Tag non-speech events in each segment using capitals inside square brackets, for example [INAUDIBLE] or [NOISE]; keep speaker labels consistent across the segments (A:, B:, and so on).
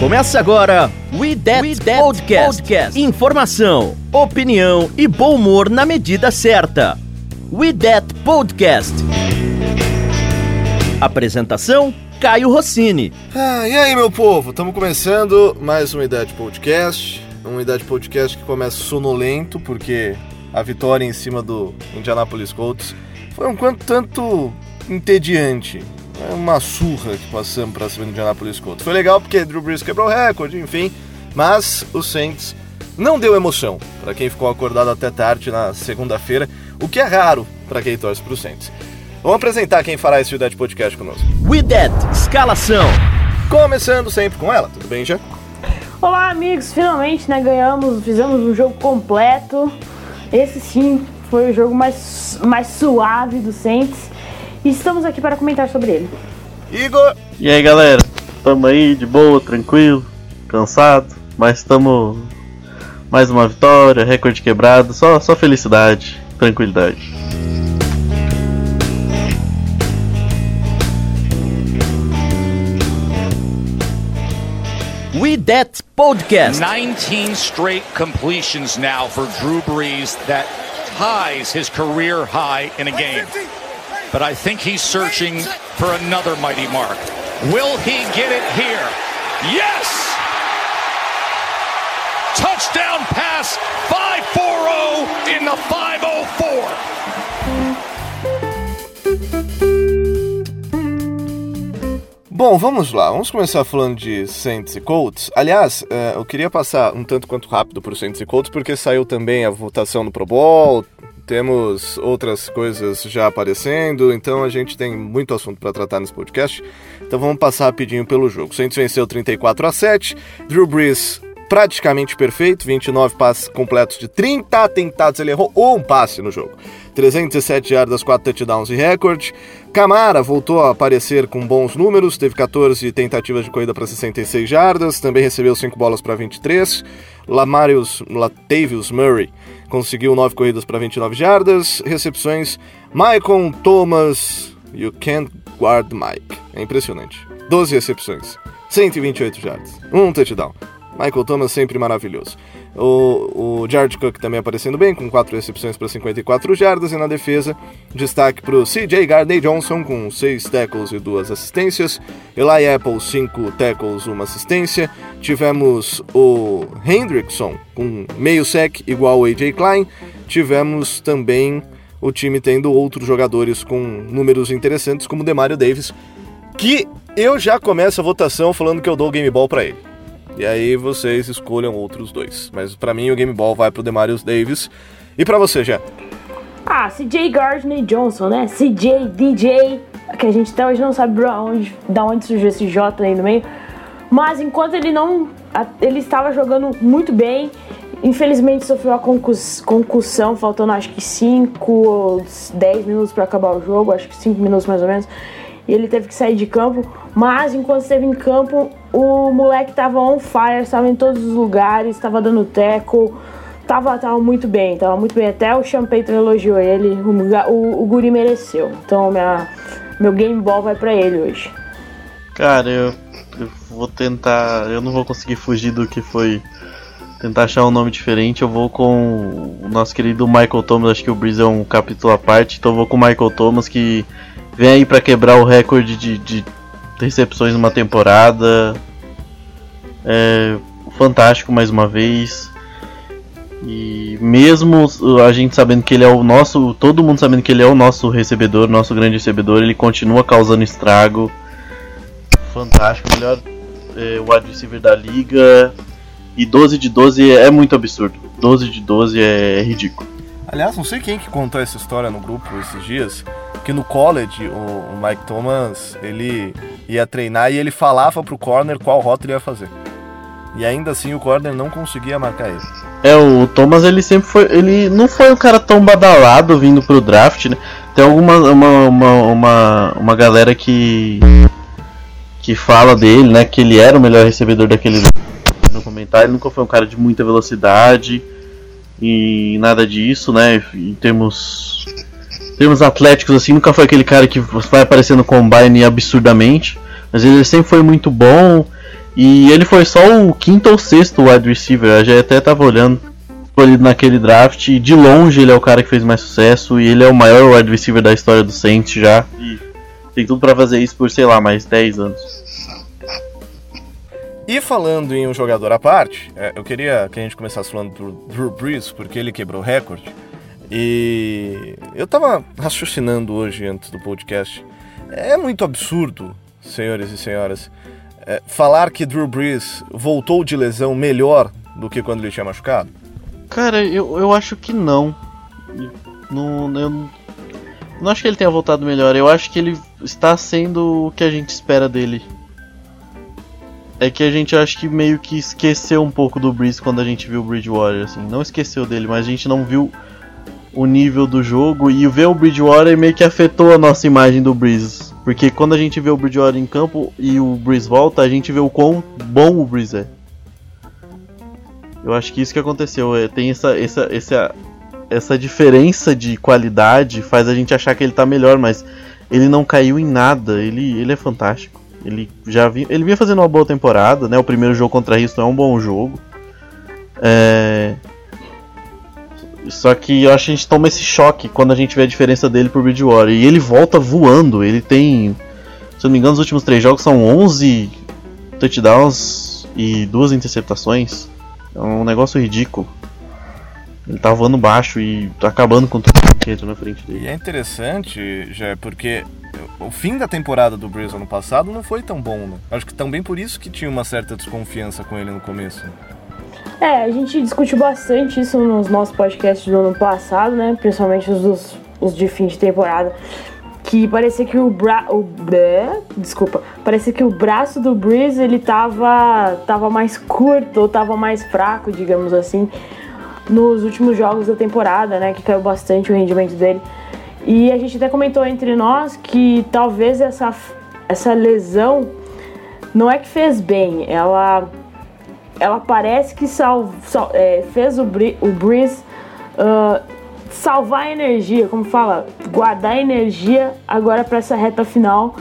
A: Começa agora We That, We That Podcast. Podcast. Informação, opinião e bom humor na medida certa. We That Podcast. Apresentação Caio Rossini.
B: Ah, e aí, meu povo? Estamos começando mais uma Idade Podcast. Uma Idade Podcast que começa sonolento, porque a vitória em cima do Indianapolis Colts foi um quanto tanto entediante. É uma surra que passamos para cima do Indianapolis Colts. Foi legal porque Drew Brees quebrou o recorde, enfim, mas o Saints não deu emoção para quem ficou acordado até tarde na segunda-feira, o que é raro para quem torce para o Saints. Vamos apresentar quem fará esse Dead Podcast conosco.
A: We Dead, escalação.
B: Começando sempre com ela, tudo bem, já?
C: Olá, amigos, finalmente né, ganhamos, fizemos um jogo completo. Esse sim foi o jogo mais, mais suave do Saints. E estamos aqui para comentar sobre ele.
B: Igor!
D: E aí galera, tamo aí de boa, tranquilo, cansado, mas estamos mais uma vitória, recorde quebrado, só, só felicidade, tranquilidade.
A: We That Podcast.
E: 19 straight completions now for Drew Brees that ties his career high in a game. But I think he's searching for another mighty mark. Will he get it here? Yes! Touchdown pass 5-4-0 in the 504.
B: Bom, vamos lá. Vamos começar falando de Saints e Colts. Aliás, eh, eu queria passar um tanto quanto rápido para o Saints e Colts, porque saiu também a votação no Pro Bowl, temos outras coisas já aparecendo, então a gente tem muito assunto para tratar nesse podcast. Então vamos passar rapidinho pelo jogo. Saints venceu 34 a 7. Drew Brees praticamente perfeito, 29 passes completos de 30 tentados, ele errou um passe no jogo. 317 yardas, 4 touchdowns e recorde. Camara voltou a aparecer com bons números, teve 14 tentativas de corrida para 66 jardas, também recebeu 5 bolas para 23. Lamarius Latavius Murray conseguiu 9 corridas para 29 jardas, recepções. Michael Thomas, you can't guard Mike. É impressionante. 12 recepções, 128 jardas, um touchdown. Michael Thomas sempre maravilhoso. O, o Jared Cook também aparecendo bem, com 4 recepções para 54 jardas. E na defesa, destaque para o CJ Gardner Johnson, com 6 tackles e 2 assistências. Eli Apple, 5 tackles, 1 assistência. Tivemos o Hendrickson, com meio sec, igual o AJ Klein. Tivemos também o time tendo outros jogadores com números interessantes, como o Demario Davis, que eu já começo a votação falando que eu dou o Game Ball para ele. E aí vocês escolham outros dois. Mas para mim o Game Ball vai pro Demarius Davis. E para você, já?
C: Ah, CJ Gardner Johnson, né? CJ, DJ, que a gente até hoje não sabe da onde, da onde surgiu esse J aí no meio. Mas enquanto ele não. Ele estava jogando muito bem. Infelizmente sofreu a concus, concussão, faltando acho que 5 ou 10 minutos para acabar o jogo, acho que 5 minutos mais ou menos. E ele teve que sair de campo. Mas enquanto esteve em campo, o moleque tava on fire, estava em todos os lugares, estava dando teco, tava, tava muito bem, tava muito bem. Até o Payton elogiou ele, o, o, o Guri mereceu. Então minha, meu game ball vai para ele hoje.
D: Cara, eu, eu vou tentar. Eu não vou conseguir fugir do que foi tentar achar um nome diferente, eu vou com o nosso querido Michael Thomas. Acho que o Breeze é um capítulo à parte, então eu vou com o Michael Thomas que vem aí para quebrar o recorde de, de, recepções numa temporada. É fantástico mais uma vez. E mesmo a gente sabendo que ele é o nosso, todo mundo sabendo que ele é o nosso recebedor, nosso grande recebedor, ele continua causando estrago. Fantástico, melhor é, wide receiver da liga. E 12 de 12 é muito absurdo. 12 de 12 é, é ridículo.
B: Aliás, não sei quem que contou essa história no grupo esses dias, que no college o, o Mike Thomas ele ia treinar e ele falava pro corner qual rota ele ia fazer. E ainda assim o corner não conseguia marcar ele.
D: É, o Thomas ele sempre foi. Ele não foi um cara tão badalado vindo pro draft, né? Tem alguma uma, uma, uma, uma galera que. que fala dele, né? Que ele era o melhor recebedor daquele no comentário. Ele nunca foi um cara de muita velocidade e nada disso, né? Em termos termos atléticos assim, nunca foi aquele cara que vai aparecer no combine absurdamente, mas ele sempre foi muito bom. E ele foi só o quinto ou sexto wide receiver, eu já até tava olhando escolhido naquele draft. E de longe ele é o cara que fez mais sucesso e ele é o maior wide receiver da história do Saints já. E tem tudo para fazer isso por, sei lá, mais 10 anos.
B: E falando em um jogador à parte, é, eu queria que a gente começasse falando do Drew Brees, porque ele quebrou o recorde. E eu tava raciocinando hoje antes do podcast. É muito absurdo, senhores e senhoras, é, falar que Drew Brees voltou de lesão melhor do que quando ele tinha machucado.
D: Cara, eu, eu acho que não. Não, eu não acho que ele tenha voltado melhor. Eu acho que ele está sendo o que a gente espera dele. É que a gente acho que meio que esqueceu um pouco do Breeze quando a gente viu o Bridgewater, assim. Não esqueceu dele, mas a gente não viu o nível do jogo e ver o Bridgewater meio que afetou a nossa imagem do Breeze. Porque quando a gente vê o Bridgewater em campo e o Breeze volta, a gente vê o quão bom o Breeze é. Eu acho que isso que aconteceu. É, tem essa, essa, essa, essa diferença de qualidade faz a gente achar que ele tá melhor, mas ele não caiu em nada. Ele, ele é fantástico. Ele já vinha, ele vinha fazendo uma boa temporada, né? O primeiro jogo contra Houston é um bom jogo. É... Só que eu acho que a gente toma esse choque quando a gente vê a diferença dele pro Bridgewater. E ele volta voando. Ele tem, se eu não me engano, os últimos três jogos são 11 touchdowns e duas interceptações. É um negócio ridículo. Ele tá voando baixo e tá acabando com tudo que entra na frente dele.
B: E é interessante, já porque o fim da temporada do Breeze ano passado não foi tão bom, né? Acho que também por isso que tinha uma certa desconfiança com ele no começo.
C: É, a gente discutiu bastante isso nos nossos podcasts do ano passado, né? Principalmente os, dos, os de fim de temporada. Que parecia que o bra... O, desculpa. Parecia que o braço do Breeze, ele tava, tava mais curto ou tava mais fraco, digamos assim, nos últimos jogos da temporada, né? Que caiu bastante o rendimento dele. E a gente até comentou entre nós que talvez essa, essa lesão não é que fez bem, ela, ela parece que sal, sal é, fez o, o Breeze uh, salvar energia, como fala, guardar energia agora para essa reta final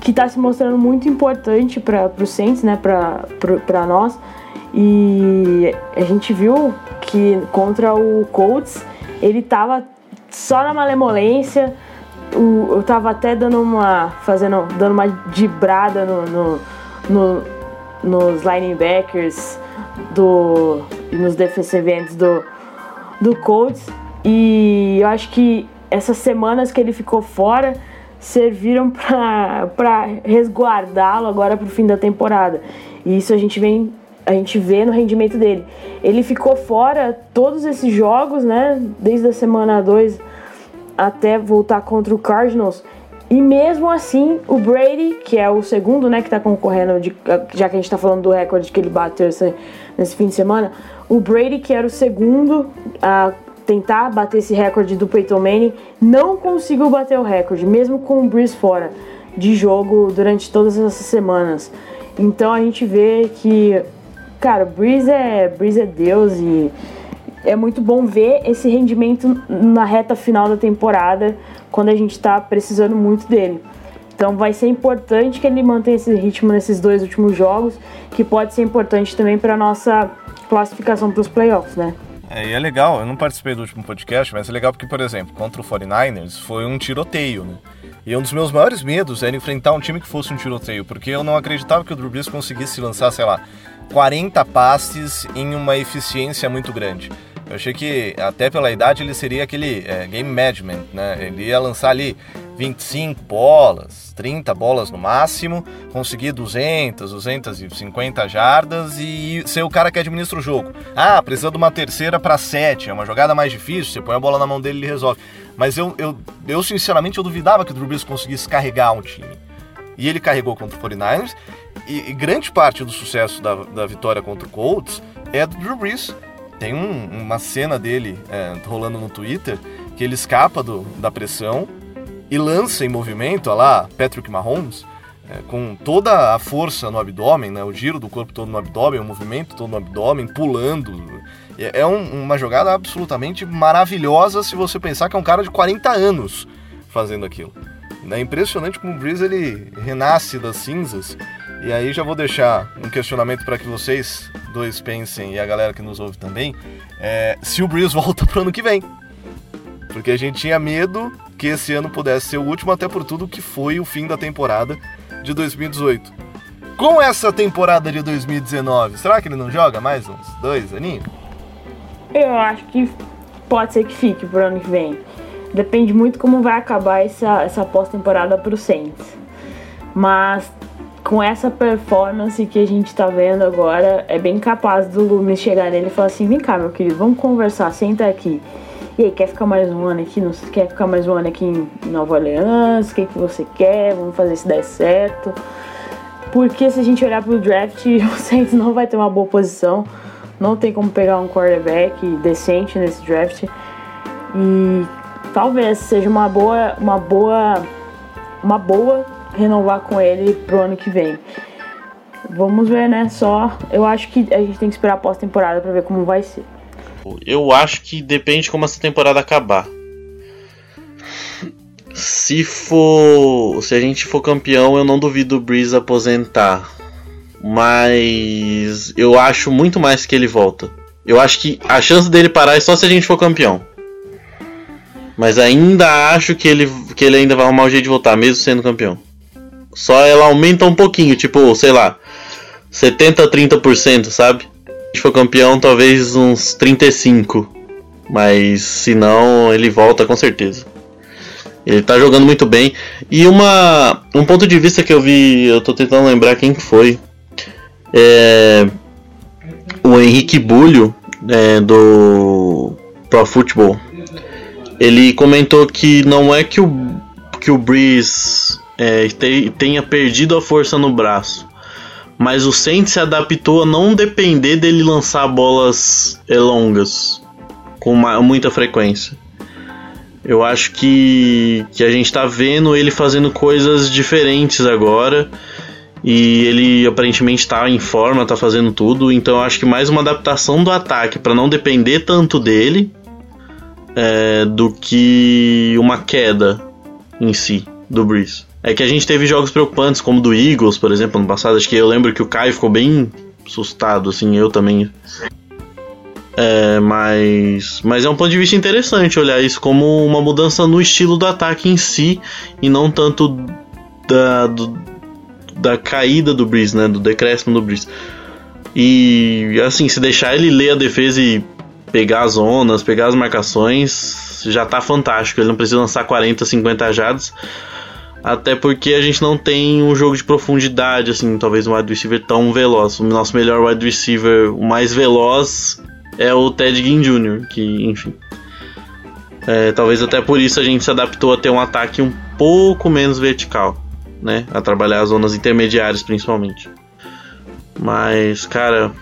C: que está se mostrando muito importante para o Saints, né, para nós. E a gente viu que contra o Colts ele estava só na malemolência. O, eu tava até dando uma. fazendo. dando uma dibrada no, no, no nos linebackers do. e nos defensive ends do, do Colts. E eu acho que essas semanas que ele ficou fora serviram [LAUGHS] para resguardá-lo agora para o fim da temporada. E isso a gente vem a gente vê no rendimento dele. Ele ficou fora todos esses jogos, né? Desde a semana 2 até voltar contra o Cardinals. E mesmo assim, o Brady, que é o segundo, né, que tá concorrendo, de, já que a gente tá falando do recorde que ele bateu esse, nesse fim de semana, o Brady, que era o segundo a tentar bater esse recorde do Peyton Manning, não conseguiu bater o recorde, mesmo com o Breeze fora de jogo durante todas essas semanas. Então a gente vê que Cara, Breeze é, Breeze é Deus e é muito bom ver esse rendimento na reta final da temporada, quando a gente tá precisando muito dele. Então vai ser importante que ele mantenha esse ritmo nesses dois últimos jogos, que pode ser importante também para nossa classificação para os playoffs, né?
B: É, e é legal, eu não participei do último podcast, mas é legal porque, por exemplo, contra o 49ers foi um tiroteio, né? E um dos meus maiores medos era enfrentar um time que fosse um tiroteio, porque eu não acreditava que o Drew conseguisse lançar, sei lá, 40 passes em uma eficiência muito grande. Eu achei que, até pela idade, ele seria aquele é, game management, né? Ele ia lançar ali 25 bolas, 30 bolas no máximo, conseguir 200, 250 jardas e ser o cara que administra o jogo. Ah, precisa de uma terceira para 7, é uma jogada mais difícil, você põe a bola na mão dele e ele resolve. Mas eu, eu, eu sinceramente, eu duvidava que o Drew Brees conseguisse carregar um time. E ele carregou contra o 49ers e, e, grande parte do sucesso da, da vitória contra o Colts é do Drew Brees. Tem um, uma cena dele é, rolando no Twitter que ele escapa do, da pressão e lança em movimento, olha lá, Patrick Mahomes, é, com toda a força no abdômen, né, o giro do corpo todo no abdômen, o movimento todo no abdômen, pulando. É, é um, uma jogada absolutamente maravilhosa se você pensar que é um cara de 40 anos fazendo aquilo. É impressionante como o Breeze ele renasce das cinzas E aí já vou deixar um questionamento para que vocês dois pensem e a galera que nos ouve também, é, se o Breeze [LAUGHS] volta pro ano que vem. Porque a gente tinha medo que esse ano pudesse ser o último, até por tudo que foi o fim da temporada de 2018. Com essa temporada de 2019, será que ele não joga mais uns dois aninhos?
C: Eu acho que pode ser que fique pro ano que vem. Depende muito como vai acabar essa, essa pós-temporada pro Saints. Mas com essa performance que a gente tá vendo agora, é bem capaz do Loomis chegar nele e falar assim: vem cá, meu querido, vamos conversar, senta aqui. E aí, quer ficar mais um ano aqui? Não, quer ficar mais um ano aqui em Nova Orleans? O que, que você quer? Vamos fazer se der certo. Porque se a gente olhar pro draft, [LAUGHS] o Saints não vai ter uma boa posição. Não tem como pegar um quarterback decente nesse draft. E talvez seja uma boa, uma boa, uma boa renovar com ele pro ano que vem. Vamos ver, né? Só eu acho que a gente tem que esperar a pós-temporada para ver como vai ser.
D: Eu acho que depende de como essa temporada acabar. Se for, se a gente for campeão, eu não duvido o Breeze aposentar. Mas eu acho muito mais que ele volta. Eu acho que a chance dele parar é só se a gente for campeão. Mas ainda acho que ele, que ele ainda vai arrumar o jeito de voltar, mesmo sendo campeão. Só ela aumenta um pouquinho, tipo, sei lá, 70 30%, sabe? Se for campeão, talvez uns 35. Mas se não, ele volta com certeza. Ele tá jogando muito bem. E uma um ponto de vista que eu vi, eu tô tentando lembrar quem foi. É o Henrique Bulho é, do Pro Football. Ele comentou que não é que o que o Breeze é, tenha perdido a força no braço. Mas o Saints se adaptou a não depender dele lançar bolas é, longas com uma, muita frequência. Eu acho que, que a gente está vendo ele fazendo coisas diferentes agora. E ele aparentemente está em forma, está fazendo tudo. Então eu acho que mais uma adaptação do ataque para não depender tanto dele é, do que uma queda em si do Breeze. É que a gente teve jogos preocupantes, como do Eagles, por exemplo, no passado. Acho que eu lembro que o Caio ficou bem assustado, assim, eu também. É, mas, mas é um ponto de vista interessante olhar isso como uma mudança no estilo do ataque em si e não tanto da, do, da caída do Breeze, né? Do decréscimo do Breeze. E assim, se deixar ele ler a defesa e pegar as zonas, pegar as marcações, já tá fantástico. Ele não precisa lançar 40, 50 jardas. Até porque a gente não tem um jogo de profundidade, assim, talvez um wide receiver tão veloz. O nosso melhor wide receiver, o mais veloz, é o Ted Ginn Jr., que, enfim. É, talvez até por isso a gente se adaptou a ter um ataque um pouco menos vertical, né? A trabalhar as zonas intermediárias, principalmente. Mas, cara,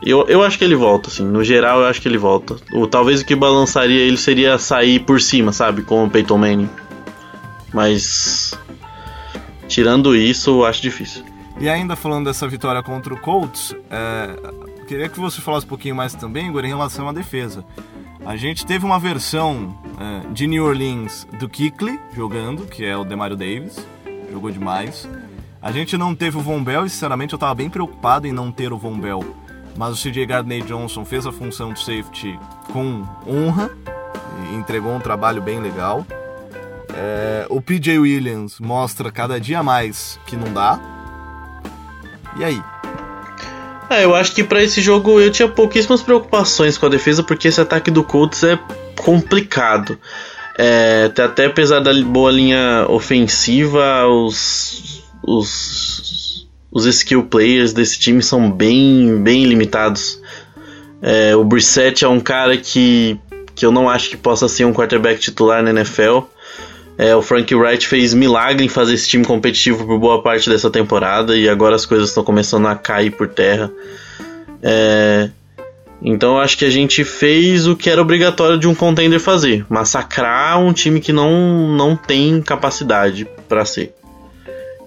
D: eu, eu acho que ele volta, assim. No geral, eu acho que ele volta. Ou talvez o que balançaria ele seria sair por cima, sabe? Com o Peyton Manning. Mas Tirando isso, acho difícil.
B: E ainda falando dessa vitória contra o Colts, é, queria que você falasse um pouquinho mais também, Igor, em relação à defesa. A gente teve uma versão é, de New Orleans do Kikli jogando, que é o Demario Davis, jogou demais. A gente não teve o Von Bell e, sinceramente, eu estava bem preocupado em não ter o Von Bell. Mas o CJ Gardner Johnson fez a função de safety com honra e entregou um trabalho bem legal. É, o PJ Williams mostra cada dia mais que não dá. E aí?
D: É, eu acho que para esse jogo eu tinha pouquíssimas preocupações com a defesa, porque esse ataque do Colts é complicado. É, até apesar da boa linha ofensiva, os, os, os skill players desse time são bem, bem limitados. É, o Brissett é um cara que, que eu não acho que possa ser um quarterback titular na NFL. É, o Frank Wright fez milagre em fazer esse time competitivo por boa parte dessa temporada e agora as coisas estão começando a cair por terra. É, então eu acho que a gente fez o que era obrigatório de um contender fazer: massacrar um time que não, não tem capacidade para ser.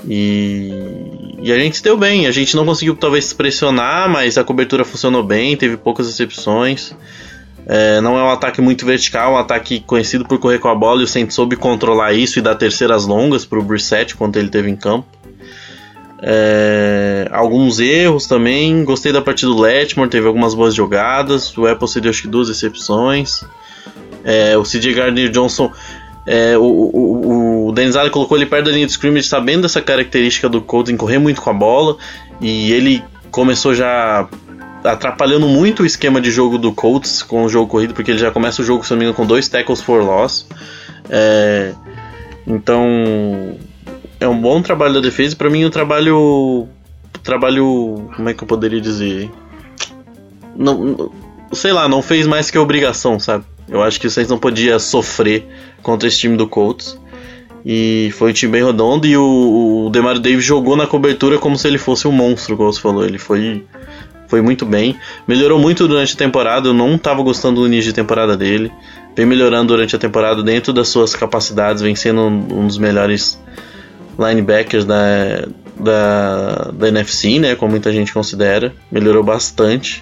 D: E, e, a gente se deu bem. A gente não conseguiu talvez pressionar, mas a cobertura funcionou bem, teve poucas exceções. É, não é um ataque muito vertical, é um ataque conhecido por correr com a bola e o Saints soube controlar isso e dar terceiras longas para o Brissett quando ele teve em campo. É, alguns erros também. Gostei da partida do Letmore, teve algumas boas jogadas. O Apple cedeu acho que duas recepções. É, o CJ Gardner Johnson. É, o, o, o Allen colocou ele perto da linha de scrimmage, sabendo dessa característica do Colts em correr muito com a bola. E ele começou já atrapalhando muito o esquema de jogo do Colts com o jogo corrido, porque ele já começa o jogo, se não me engano, com dois tackles for loss. É, então, é um bom trabalho da defesa. Para mim, o um trabalho. Trabalho. Como é que eu poderia dizer? Não, sei lá, não fez mais que obrigação, sabe? Eu acho que vocês não podia sofrer contra esse time do Colts. E foi um time bem redondo. E o, o Demario Davis jogou na cobertura como se ele fosse um monstro, como você falou. Ele foi, foi muito bem. Melhorou muito durante a temporada. Eu não estava gostando do início de temporada dele. Vem melhorando durante a temporada dentro das suas capacidades. Vem sendo um dos melhores linebackers da, da, da NFC, né? Como muita gente considera. Melhorou bastante.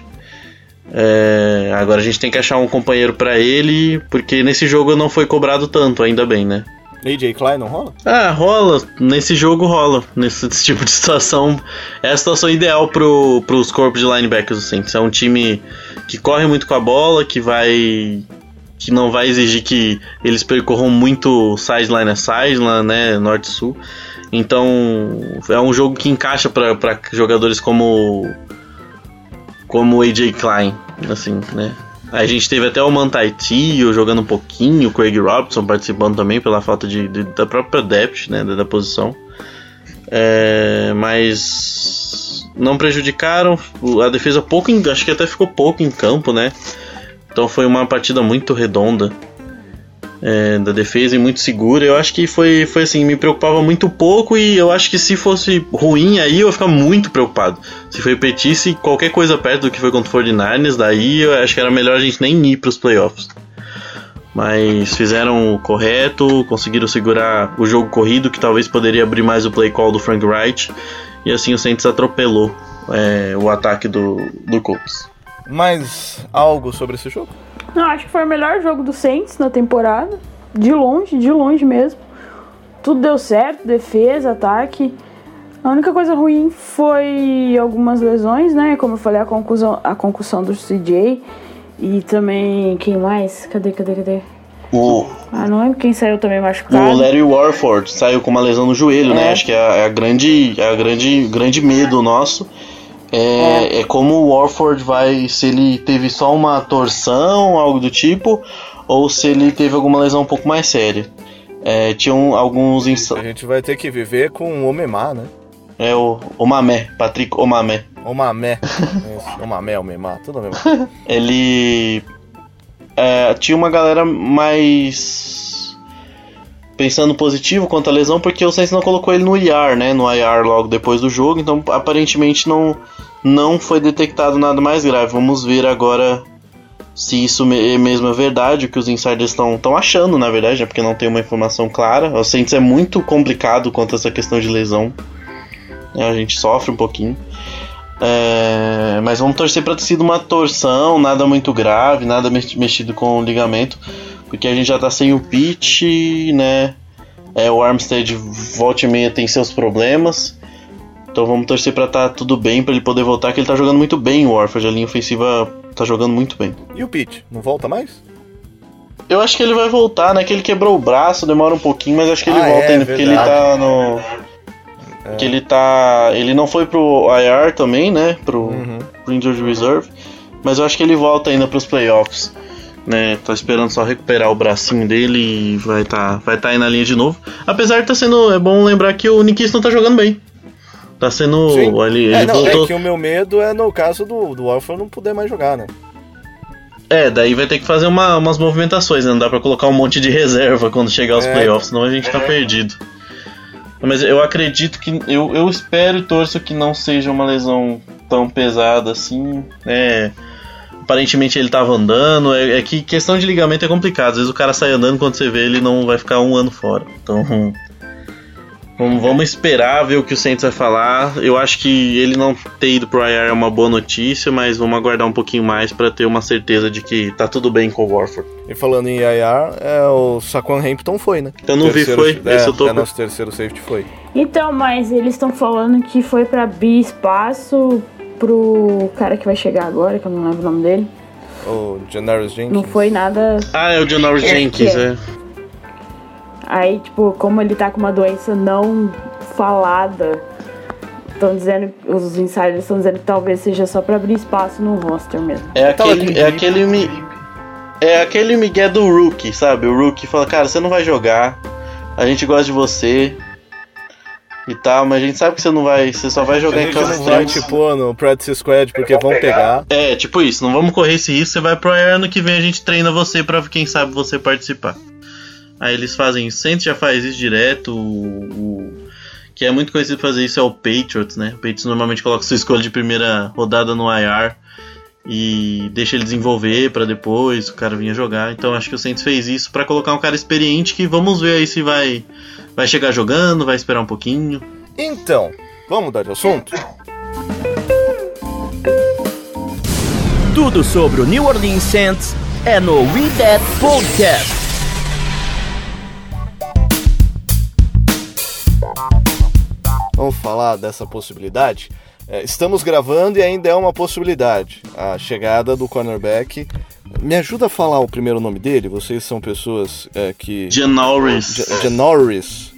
D: É, agora a gente tem que achar um companheiro para ele, porque nesse jogo não foi cobrado tanto, ainda bem, né?
B: AJ Klein não rola?
D: Ah, rola. Nesse jogo rola. Nesse [LAUGHS] tipo de situação. É a situação ideal pro, pros corpos de linebackers Saints. É um time que corre muito com a bola, que vai. que não vai exigir que eles percorram muito sideline a sideline, né? Norte-sul. Então é um jogo que encaixa para jogadores como como AJ Klein, assim, né? A gente teve até o Mantai Tio jogando um pouquinho, o Craig Robson participando também pela falta de, de da própria depth, né, da, da posição. É, mas não prejudicaram. A defesa pouco, acho que até ficou pouco em campo, né? Então foi uma partida muito redonda é, da defesa e muito segura. Eu acho que foi, foi assim, me preocupava muito pouco e eu acho que se fosse ruim aí eu ia ficar muito preocupado. Se repetisse qualquer coisa perto do que foi contra o 49ers, daí eu acho que era melhor a gente nem ir para os playoffs. Mas fizeram o correto, conseguiram segurar o jogo corrido, que talvez poderia abrir mais o play call do Frank Wright, e assim o Saints atropelou é, o ataque do, do Colts.
B: Mais algo sobre esse jogo?
C: Não, acho que foi o melhor jogo do Saints na temporada. De longe, de longe mesmo. Tudo deu certo, defesa, ataque. A única coisa ruim foi algumas lesões, né? Como eu falei, a concussão, a concussão do CJ. E também, quem mais? Cadê, cadê, cadê?
D: O,
C: ah, não lembro quem saiu também machucado.
D: O Larry Warford saiu com uma lesão no joelho, né? é. né? Acho que é a, é a grande, é a grande, grande medo nosso é, é. é como o Warford vai. Se ele teve só uma torção, algo do tipo, ou se ele teve alguma lesão um pouco mais séria. É, tinham alguns. Ins...
B: A gente vai ter que viver com o Omemá, né?
D: É o Omamé, Patrick Omamé.
B: Omamé. [LAUGHS] Omamé, Omemá, tudo a
D: mesma [LAUGHS] Ele. É, tinha uma galera mais. Pensando positivo quanto à lesão, porque o Saints não colocou ele no IR, né? No IR logo depois do jogo, então aparentemente não não foi detectado nada mais grave. Vamos ver agora se isso mesmo é verdade, o que os insiders estão achando, na verdade, né? porque não tem uma informação clara. O Saints é muito complicado quanto a essa questão de lesão. É, a gente sofre um pouquinho. É, mas vamos torcer para ter sido uma torção, nada muito grave, nada mexido com o ligamento, porque a gente já tá sem o pitch, né? É, o Armstead volta e meia tem seus problemas. Então vamos torcer para tá tudo bem para ele poder voltar, que ele tá jogando muito bem o Warford, a linha ofensiva tá jogando muito bem.
B: E o Pete, não volta mais?
D: Eu acho que ele vai voltar, né? Que ele quebrou o braço, demora um pouquinho, mas acho que ele ah, volta é, ainda, verdade. porque ele tá no. É. Que ele tá. Ele não foi pro IR também, né? Pro, uhum. pro Injured Reserve. Mas eu acho que ele volta ainda pros playoffs. Né, tá esperando só recuperar o bracinho dele e vai tá, vai tá aí na linha de novo. Apesar de tá sendo. É bom lembrar que o Nick não tá jogando bem. Tá sendo. Sim. Ele, ele
B: é, não,
D: voltou...
B: é que o meu medo é no caso do, do Alpha não poder mais jogar, né?
D: É, daí vai ter que fazer uma, umas movimentações, né? Não dá pra colocar um monte de reserva quando chegar aos é, playoffs, senão a gente tá é. perdido. Mas eu acredito que. Eu, eu espero e torço que não seja uma lesão tão pesada assim. É. Aparentemente ele tava andando. É, é que questão de ligamento é complicado. Às vezes o cara sai andando quando você vê ele não vai ficar um ano fora. Então Vamos, vamos esperar ver o que o Saints vai falar. Eu acho que ele não ter ido pro IR é uma boa notícia, mas vamos aguardar um pouquinho mais para ter uma certeza de que tá tudo bem com o Warford.
B: E falando em IR, é, o Saquon Hampton foi, né?
D: Eu não
B: terceiro,
D: vi, foi.
B: É,
D: Esse eu tô...
B: é nosso terceiro safety foi.
C: Então, mas eles estão falando que foi pra abrir espaço pro cara que vai chegar agora, que eu não lembro o nome dele.
B: O Janaris Jenkins.
C: Não foi nada.
D: Ah, é o Janoris
C: É,
D: Jenkins,
C: é.
D: é.
C: Aí, tipo, como ele tá com uma doença não falada, estão dizendo, os insiders estão dizendo que talvez seja só pra abrir espaço no roster mesmo.
D: É
B: Tava
D: aquele, é aquele mi- É aquele Miguel do Rookie, sabe? O Rookie fala, cara, você não vai jogar. A gente gosta de você. E tal, mas a gente sabe que você não vai. Você só vai jogar em
B: gente
D: campo
B: não vai pôr no practice squad porque vão pegar.
D: É, tipo isso, não vamos correr esse risco, você vai pro IR ano que vem a gente treina você pra quem sabe você participar. Aí eles fazem isso, Saints já faz isso direto, o, o- que é muito conhecido fazer isso é o Patriots, né? O Patriots normalmente coloca sua escolha de primeira rodada no IR e deixa ele desenvolver pra depois o cara vinha jogar. Então acho que o Saints fez isso pra colocar um cara experiente que vamos ver aí se vai vai chegar jogando, vai esperar um pouquinho.
B: Então, vamos mudar de assunto?
A: Tudo sobre o New Orleans Saints é no We That Podcast.
B: Vamos falar dessa possibilidade? É, estamos gravando e ainda é uma possibilidade. A chegada do cornerback. Me ajuda a falar o primeiro nome dele? Vocês são pessoas é, que.
D: Janoris.
B: Ja- Janoris.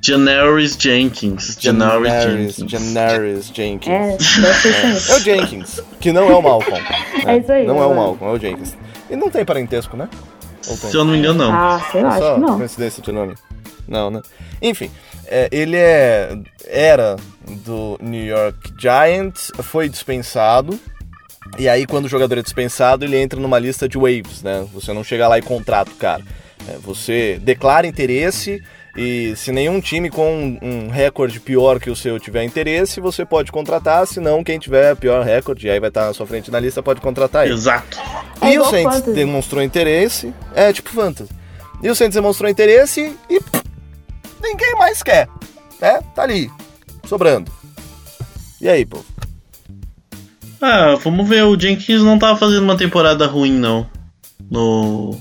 D: Janoris Jenkins. Janoris
B: Janaris,
D: Jenkins.
B: Janaris Jenkins.
C: É, isso
B: É o. Jenkins, que não é o Malcolm.
C: É isso aí,
B: Não é o? Malcolm, é o Jenkins. E não tem parentesco, né?
D: Se eu não me engano, não.
C: Ah, sei lá, acho
B: Só
C: que não.
B: coincidência de nome. Não, né? Enfim, é, ele é era do New York Giants, foi dispensado. E aí, quando o jogador é dispensado, ele entra numa lista de waivers, né? Você não chega lá e contrata o cara. É, você declara interesse e se nenhum time com um, recorde pior que o seu tiver interesse, você pode contratar. Se não, quem tiver pior recorde, aí vai estar na sua frente na lista, pode contratar ele.
D: Exato.
C: É
B: e o Saints
C: fantasy.
B: demonstrou interesse. É tipo fantasy. E o Saints demonstrou interesse e pff, ninguém mais quer. Né? Tá ali, sobrando. E aí, pô?
D: Ah, vamos ver. O Jenkins não tava fazendo uma temporada ruim, não. No.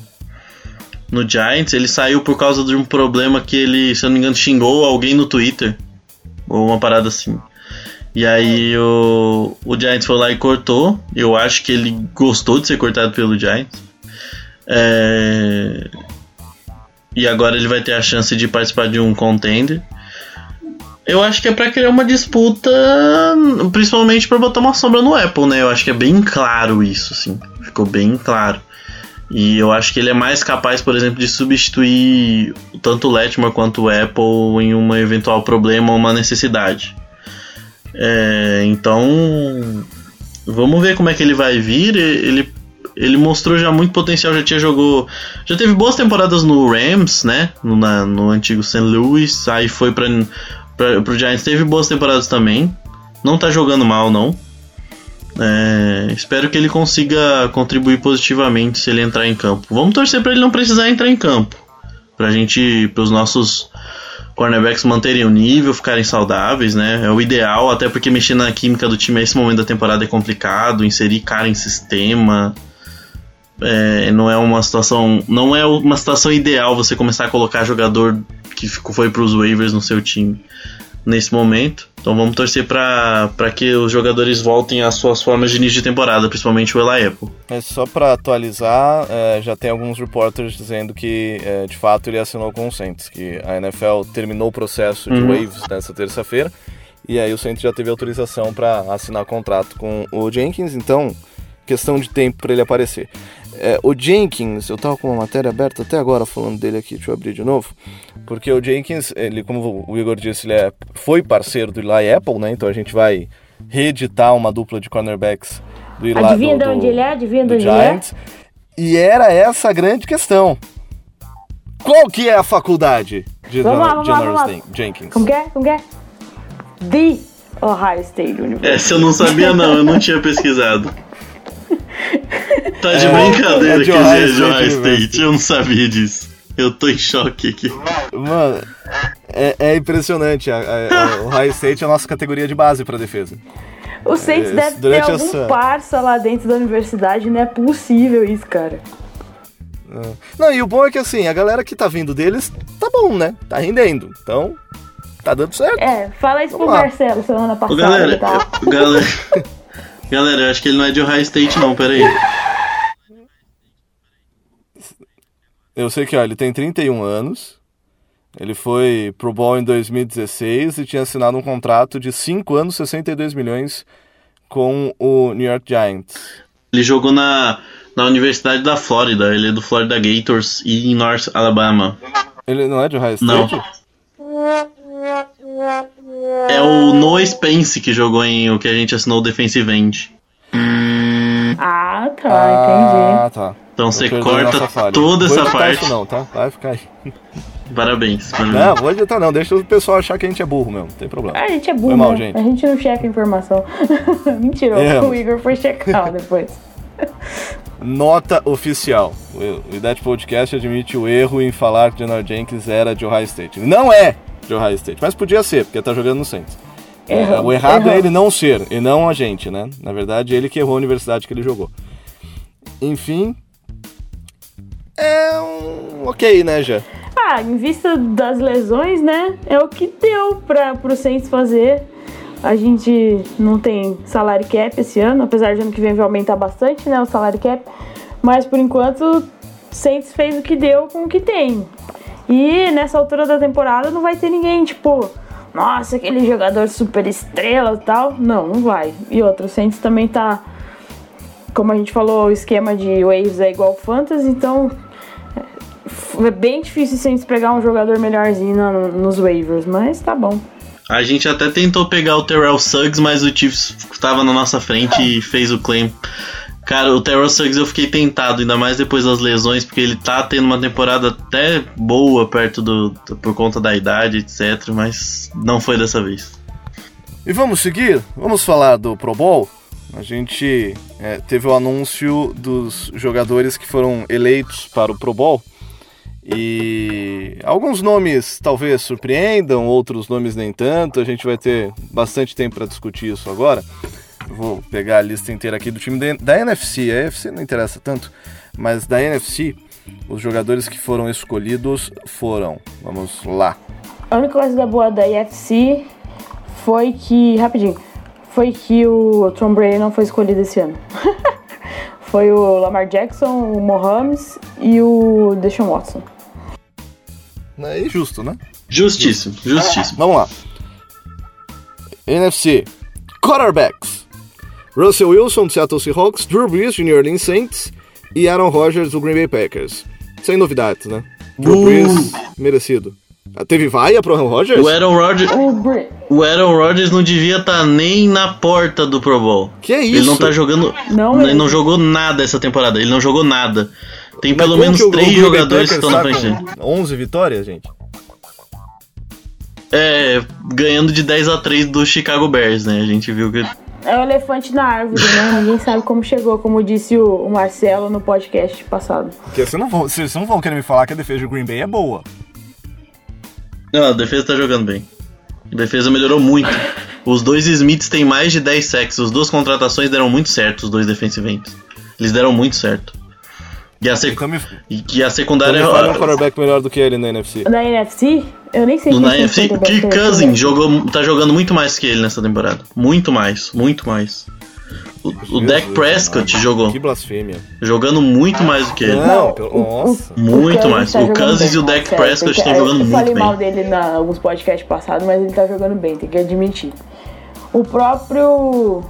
D: No Giants. Ele saiu por causa de um problema que ele, se eu não me engano, xingou alguém no Twitter. Ou uma parada assim. E aí o, o Giants foi lá e cortou. Eu acho que ele gostou de ser cortado pelo Giants. É... E agora ele vai ter a chance de participar de um contender. Eu acho que é pra criar uma disputa, principalmente pra botar uma sombra no Apple, né? Eu acho que é bem claro isso, assim. Ficou bem claro. E eu acho que ele é mais capaz, por exemplo, de substituir tanto o Letmore quanto o Apple em um eventual problema ou uma necessidade. É, então, vamos ver como é que ele vai vir. Ele, ele mostrou já muito potencial, já tinha jogou, já teve boas temporadas no Rams, né? No, na- no antigo St. Louis, aí foi para pro Giants, teve boas temporadas também. Não tá jogando mal, não. É, espero que ele consiga contribuir positivamente se ele entrar em campo. Vamos torcer para ele não precisar entrar em campo. Pra gente, pros nossos cornerbacks manterem o nível, ficarem saudáveis, né? É o ideal, até porque mexer na química do time nesse momento da temporada é complicado, inserir cara em sistema. É, não é uma situação. Não é uma situação ideal você começar a colocar jogador que foi pros waivers no seu time nesse momento. Então vamos torcer para que os jogadores voltem às suas formas de início de temporada, principalmente o Eli Apple.
B: É só pra atualizar, é, já tem alguns reporters dizendo que é, de fato ele assinou com o Saints, que a NFL terminou o processo de
D: Uhum.
B: waivers nessa terça-feira. E aí o Saints já teve autorização para assinar contrato com o Jenkins, então questão de tempo para ele aparecer. É, o Jenkins, eu tava com uma matéria aberta até agora falando dele aqui, deixa eu abrir de novo. Porque o Jenkins, ele, como o Igor disse, ele é, foi parceiro do Eli Apple, né? Então a gente vai reeditar uma dupla de cornerbacks do Eli
C: Adivinha
B: do,
C: de onde ele é? Adivinha de
B: do
C: onde ele é?
B: Giants. E era essa a grande questão. Qual que é a faculdade de
C: Vamos lá, vamos lá,
B: Janoris
C: vamos lá.
B: Jenkins?
C: Como que é? Como que é? The Ohio State University.
D: Essa eu não sabia não, eu não tinha pesquisado. [LAUGHS] Tá de
B: É,
D: brincadeira
B: é de
D: que
B: Ohio
D: é de Ohio
B: State
D: State, eu não sabia disso. Eu tô em choque aqui.
B: Mano, é, é impressionante. A, a, o High State é a nossa categoria de base para defesa.
C: O Saints
B: É,
C: deve ter algum
B: essa-
C: parça lá dentro da universidade, não é possível isso, cara.
B: Não, e o bom é que assim, a galera que tá vindo deles tá bom, né? Tá rendendo. Então, tá dando certo.
C: É, fala isso pro
B: Vamos lá.
C: Marcelo semana
D: Ô,
C: passada.
D: galera,
C: ele tá...
D: eu- galera, [LAUGHS] galera, eu acho que ele não é de Ohio State não, peraí.
B: Eu sei que, ó, ele tem 31 anos. Ele foi pro Bowl em 2016 e tinha assinado um contrato de 5 anos, 62 milhões com o New York Giants.
D: Ele jogou na, na Universidade da Flórida, ele é do Florida Gators e em North Alabama.
B: Ele não é de Ohio
D: Não. É o Noah Spence que jogou em o que a gente assinou o Defensive End.
C: Ah, tá,
B: Ah, tá.
D: Então você corta toda essa parte.
B: Isso não, tá? Vai ficar aí.
D: Parabéns. parabéns.
B: Não, vou editar não. Deixa o pessoal achar que a gente é burro mesmo. Não tem problema.
C: entendi. A gente é burro,
B: Foi mal,
C: né?
B: gente.
C: A gente não checa a informação. [LAUGHS] Mentira,
B: É.
C: o Igor foi checar depois.
B: Nota oficial. O Idet Podcast admite o erro em falar que Jenner Jenkins era de Ohio State. Não é de Ohio State, mas podia ser, porque tá jogando no Saints. É, o errado
C: errou.
B: é ele não ser, e não a gente, né? Na verdade, ele que errou a universidade que ele jogou. Enfim. É um. Ok, né, já?
C: Ah, em vista das lesões, né? É o que deu para pro Saints fazer. A gente não tem salário cap esse ano, apesar de ano que vem vai aumentar bastante, né? O salário cap. Mas por enquanto, o Saints fez o que deu com o que tem. E nessa altura da temporada não vai ter ninguém, tipo, nossa, aquele jogador super estrela e tal. Não, não vai. E outro, o Saints também tá. Como a gente falou, o esquema de waves é igual Fantasy, então é bem difícil sem se pegar um jogador melhorzinho no- nos waivers, mas tá bom.
D: A gente até tentou pegar o Terrell Suggs, mas o Chiefs tava na nossa frente e fez o claim. Cara, o Terrell Suggs eu fiquei tentado, ainda mais depois das lesões, porque ele tá tendo uma temporada até boa perto do. por conta da idade, etc. Mas não foi dessa vez.
B: E vamos seguir? Vamos falar do Pro Bowl? A gente é, teve o anúncio dos jogadores que foram eleitos para o Pro Bowl. E alguns nomes talvez surpreendam, outros nomes nem tanto. A gente vai ter bastante tempo para discutir isso agora. Vou pegar a lista inteira aqui do time da, da NFC. A NFC não interessa tanto, mas da NFC, os jogadores que foram escolhidos foram. Vamos lá.
C: A única coisa da boa da IFC foi que. Rapidinho. Foi que o Tom Brady não foi escolhido esse ano. [LAUGHS] foi o Lamar Jackson, o Mohames e o Deshaun Watson.
B: É justo, né?
D: Justíssimo, justíssimo.
B: Vamos lá. NFC. Quarterbacks. Russell Wilson, do Seattle Seahawks, Drew Brees, de New Orleans Saints e Aaron Rodgers, do Green Bay Packers. Sem novidades, né? Drew Brees, merecido. Ah, Teve vaia pro Aaron Rodgers?
D: O Aaron Rodgers,
C: O
D: Aaron Rodgers não devia estar nem na porta do Pro Bowl.
B: Que é isso?
D: Ele não tá jogando.
C: Não
D: ele não jogou nada essa temporada. Ele não jogou nada. Tem
B: Mas
D: pelo menos três jogadores que estão na
B: tá
D: frente dele.
B: com 11 vitórias, gente?
D: É, ganhando de 10 a 3 do Chicago Bears, né? A gente viu que.
C: É o elefante na árvore, né? Ninguém sabe como chegou, como disse o, Marcelo no podcast passado.
B: Porque vocês não, vão, vocês não vão querer me falar que a defesa do Green Bay é boa.
D: Não, a defesa tá jogando bem. A defesa melhorou muito. Os dois Smiths têm mais de 10 sacks. As duas contratações deram muito certo, os dois defensive ends. Eles deram muito certo. E a, sec...
B: Então me,
D: e que a
B: então
D: secundária.
B: me fale um quarterback melhor do que ele na NFC.
C: Na NFC, eu nem sei
D: No
C: quem
D: na NFC,
C: o
D: Kirk
C: NFC.
D: jogou, tá jogando muito mais que ele nessa temporada. Muito mais, muito mais. O, o Dak Prescott
B: mano,
D: jogou,
B: Que blasfêmia.
D: jogando muito mais do que ele.
B: Não, pelo- nossa.
D: Muito
C: Cousins
D: mais.
C: tá
D: o Cousins
C: bem,
D: e o Dak
C: sério,
D: Prescott estão jogando
C: Eu falei
D: muito
C: mal
D: bem.
C: dele em alguns podcasts passados, mas ele tá jogando bem, tem que admitir. O próprio.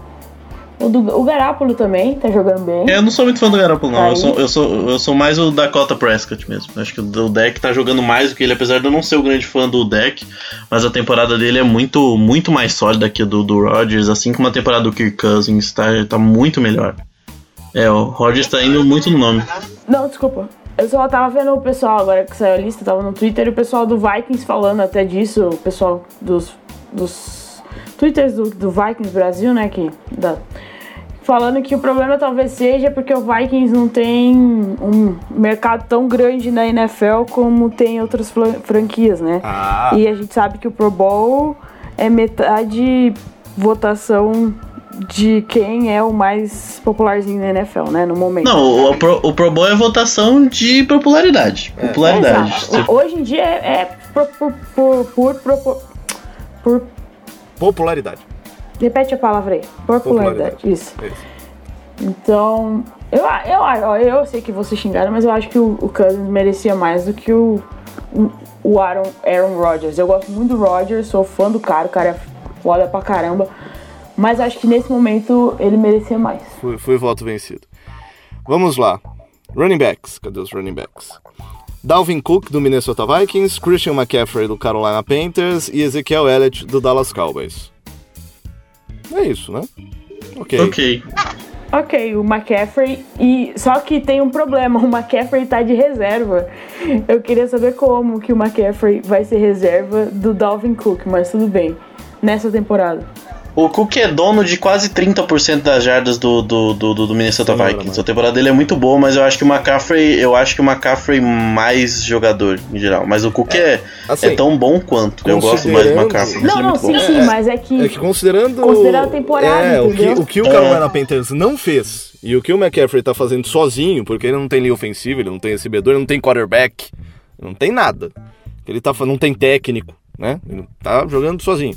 C: O, do, o Garápolo também tá jogando bem.
D: É, Eu não sou muito fã do Garoppolo, não. Eu sou, eu, sou, eu sou mais o Dakota Prescott mesmo. Acho que o Dak tá jogando mais do que ele, apesar de eu não ser o grande fã do Dak. Mas a temporada dele é muito, muito mais sólida que a do, do Rodgers, assim como a temporada do Kirk Cousins. Tá, tá muito melhor. É, o Rodgers tá indo muito no nome.
C: Não, desculpa. Eu só tava vendo o pessoal agora que saiu a lista, tava no Twitter, e o pessoal do Vikings falando até disso, o pessoal dos, dos Twitters do, do Vikings Brasil, né, que da, falando que o problema talvez seja porque o Vikings não tem um mercado tão grande na NFL como tem outras franquias, né?
B: Ah.
C: E a gente sabe que o Pro Bowl é metade votação de quem é o mais popularzinho na NFL, né? No momento.
D: Não, o, o, Pro, o Pro Bowl é votação de popularidade. Popularidade.
C: Exato. Hoje em dia é, é por, por, por, por, por
B: Popularidade.
C: Repete a palavra aí. Popularidade. Isso. Então, eu, eu, eu sei que você xingaram, mas eu acho que o, o Cousins merecia mais do que o, o Aaron, Aaron Rodgers. Eu gosto muito do Rodgers, sou fã do cara, o cara é foda pra caramba. Mas acho que nesse momento ele merecia mais.
B: Foi, foi voto vencido. Vamos lá. Running backs. Cadê os running backs? Dalvin Cook, do Minnesota Vikings, Christian McCaffrey, do Carolina Panthers e Ezekiel Elliott, do Dallas Cowboys. É isso, né? Ok.
D: Ok.
C: Ok, o McCaffrey. E só que tem um problema, [LAUGHS] o McCaffrey tá de reserva. Eu queria saber como que o McCaffrey vai ser reserva do Dalvin Cook, mas tudo bem. Nessa temporada.
D: O Cook é dono de quase 30% das jardas do, do, do, do Minnesota Sim, Vikings. A temporada dele é muito boa, mas eu acho que o McCaffrey, eu acho que o McCaffrey mais jogador em geral. Mas o Cook é, é, assim, é tão bom quanto. Eu gosto mais do McCaffrey.
C: Não, não, sim, sim, mas é que.
B: É que considerando.
C: Considerando a temporada.
B: É, o que, o que o Carolina é. Panthers não fez e o que o McCaffrey tá fazendo sozinho, porque ele não tem linha ofensiva, ele não tem recebedor, ele não tem quarterback, não tem nada. Ele tá, não tem técnico, né? Ele tá jogando sozinho.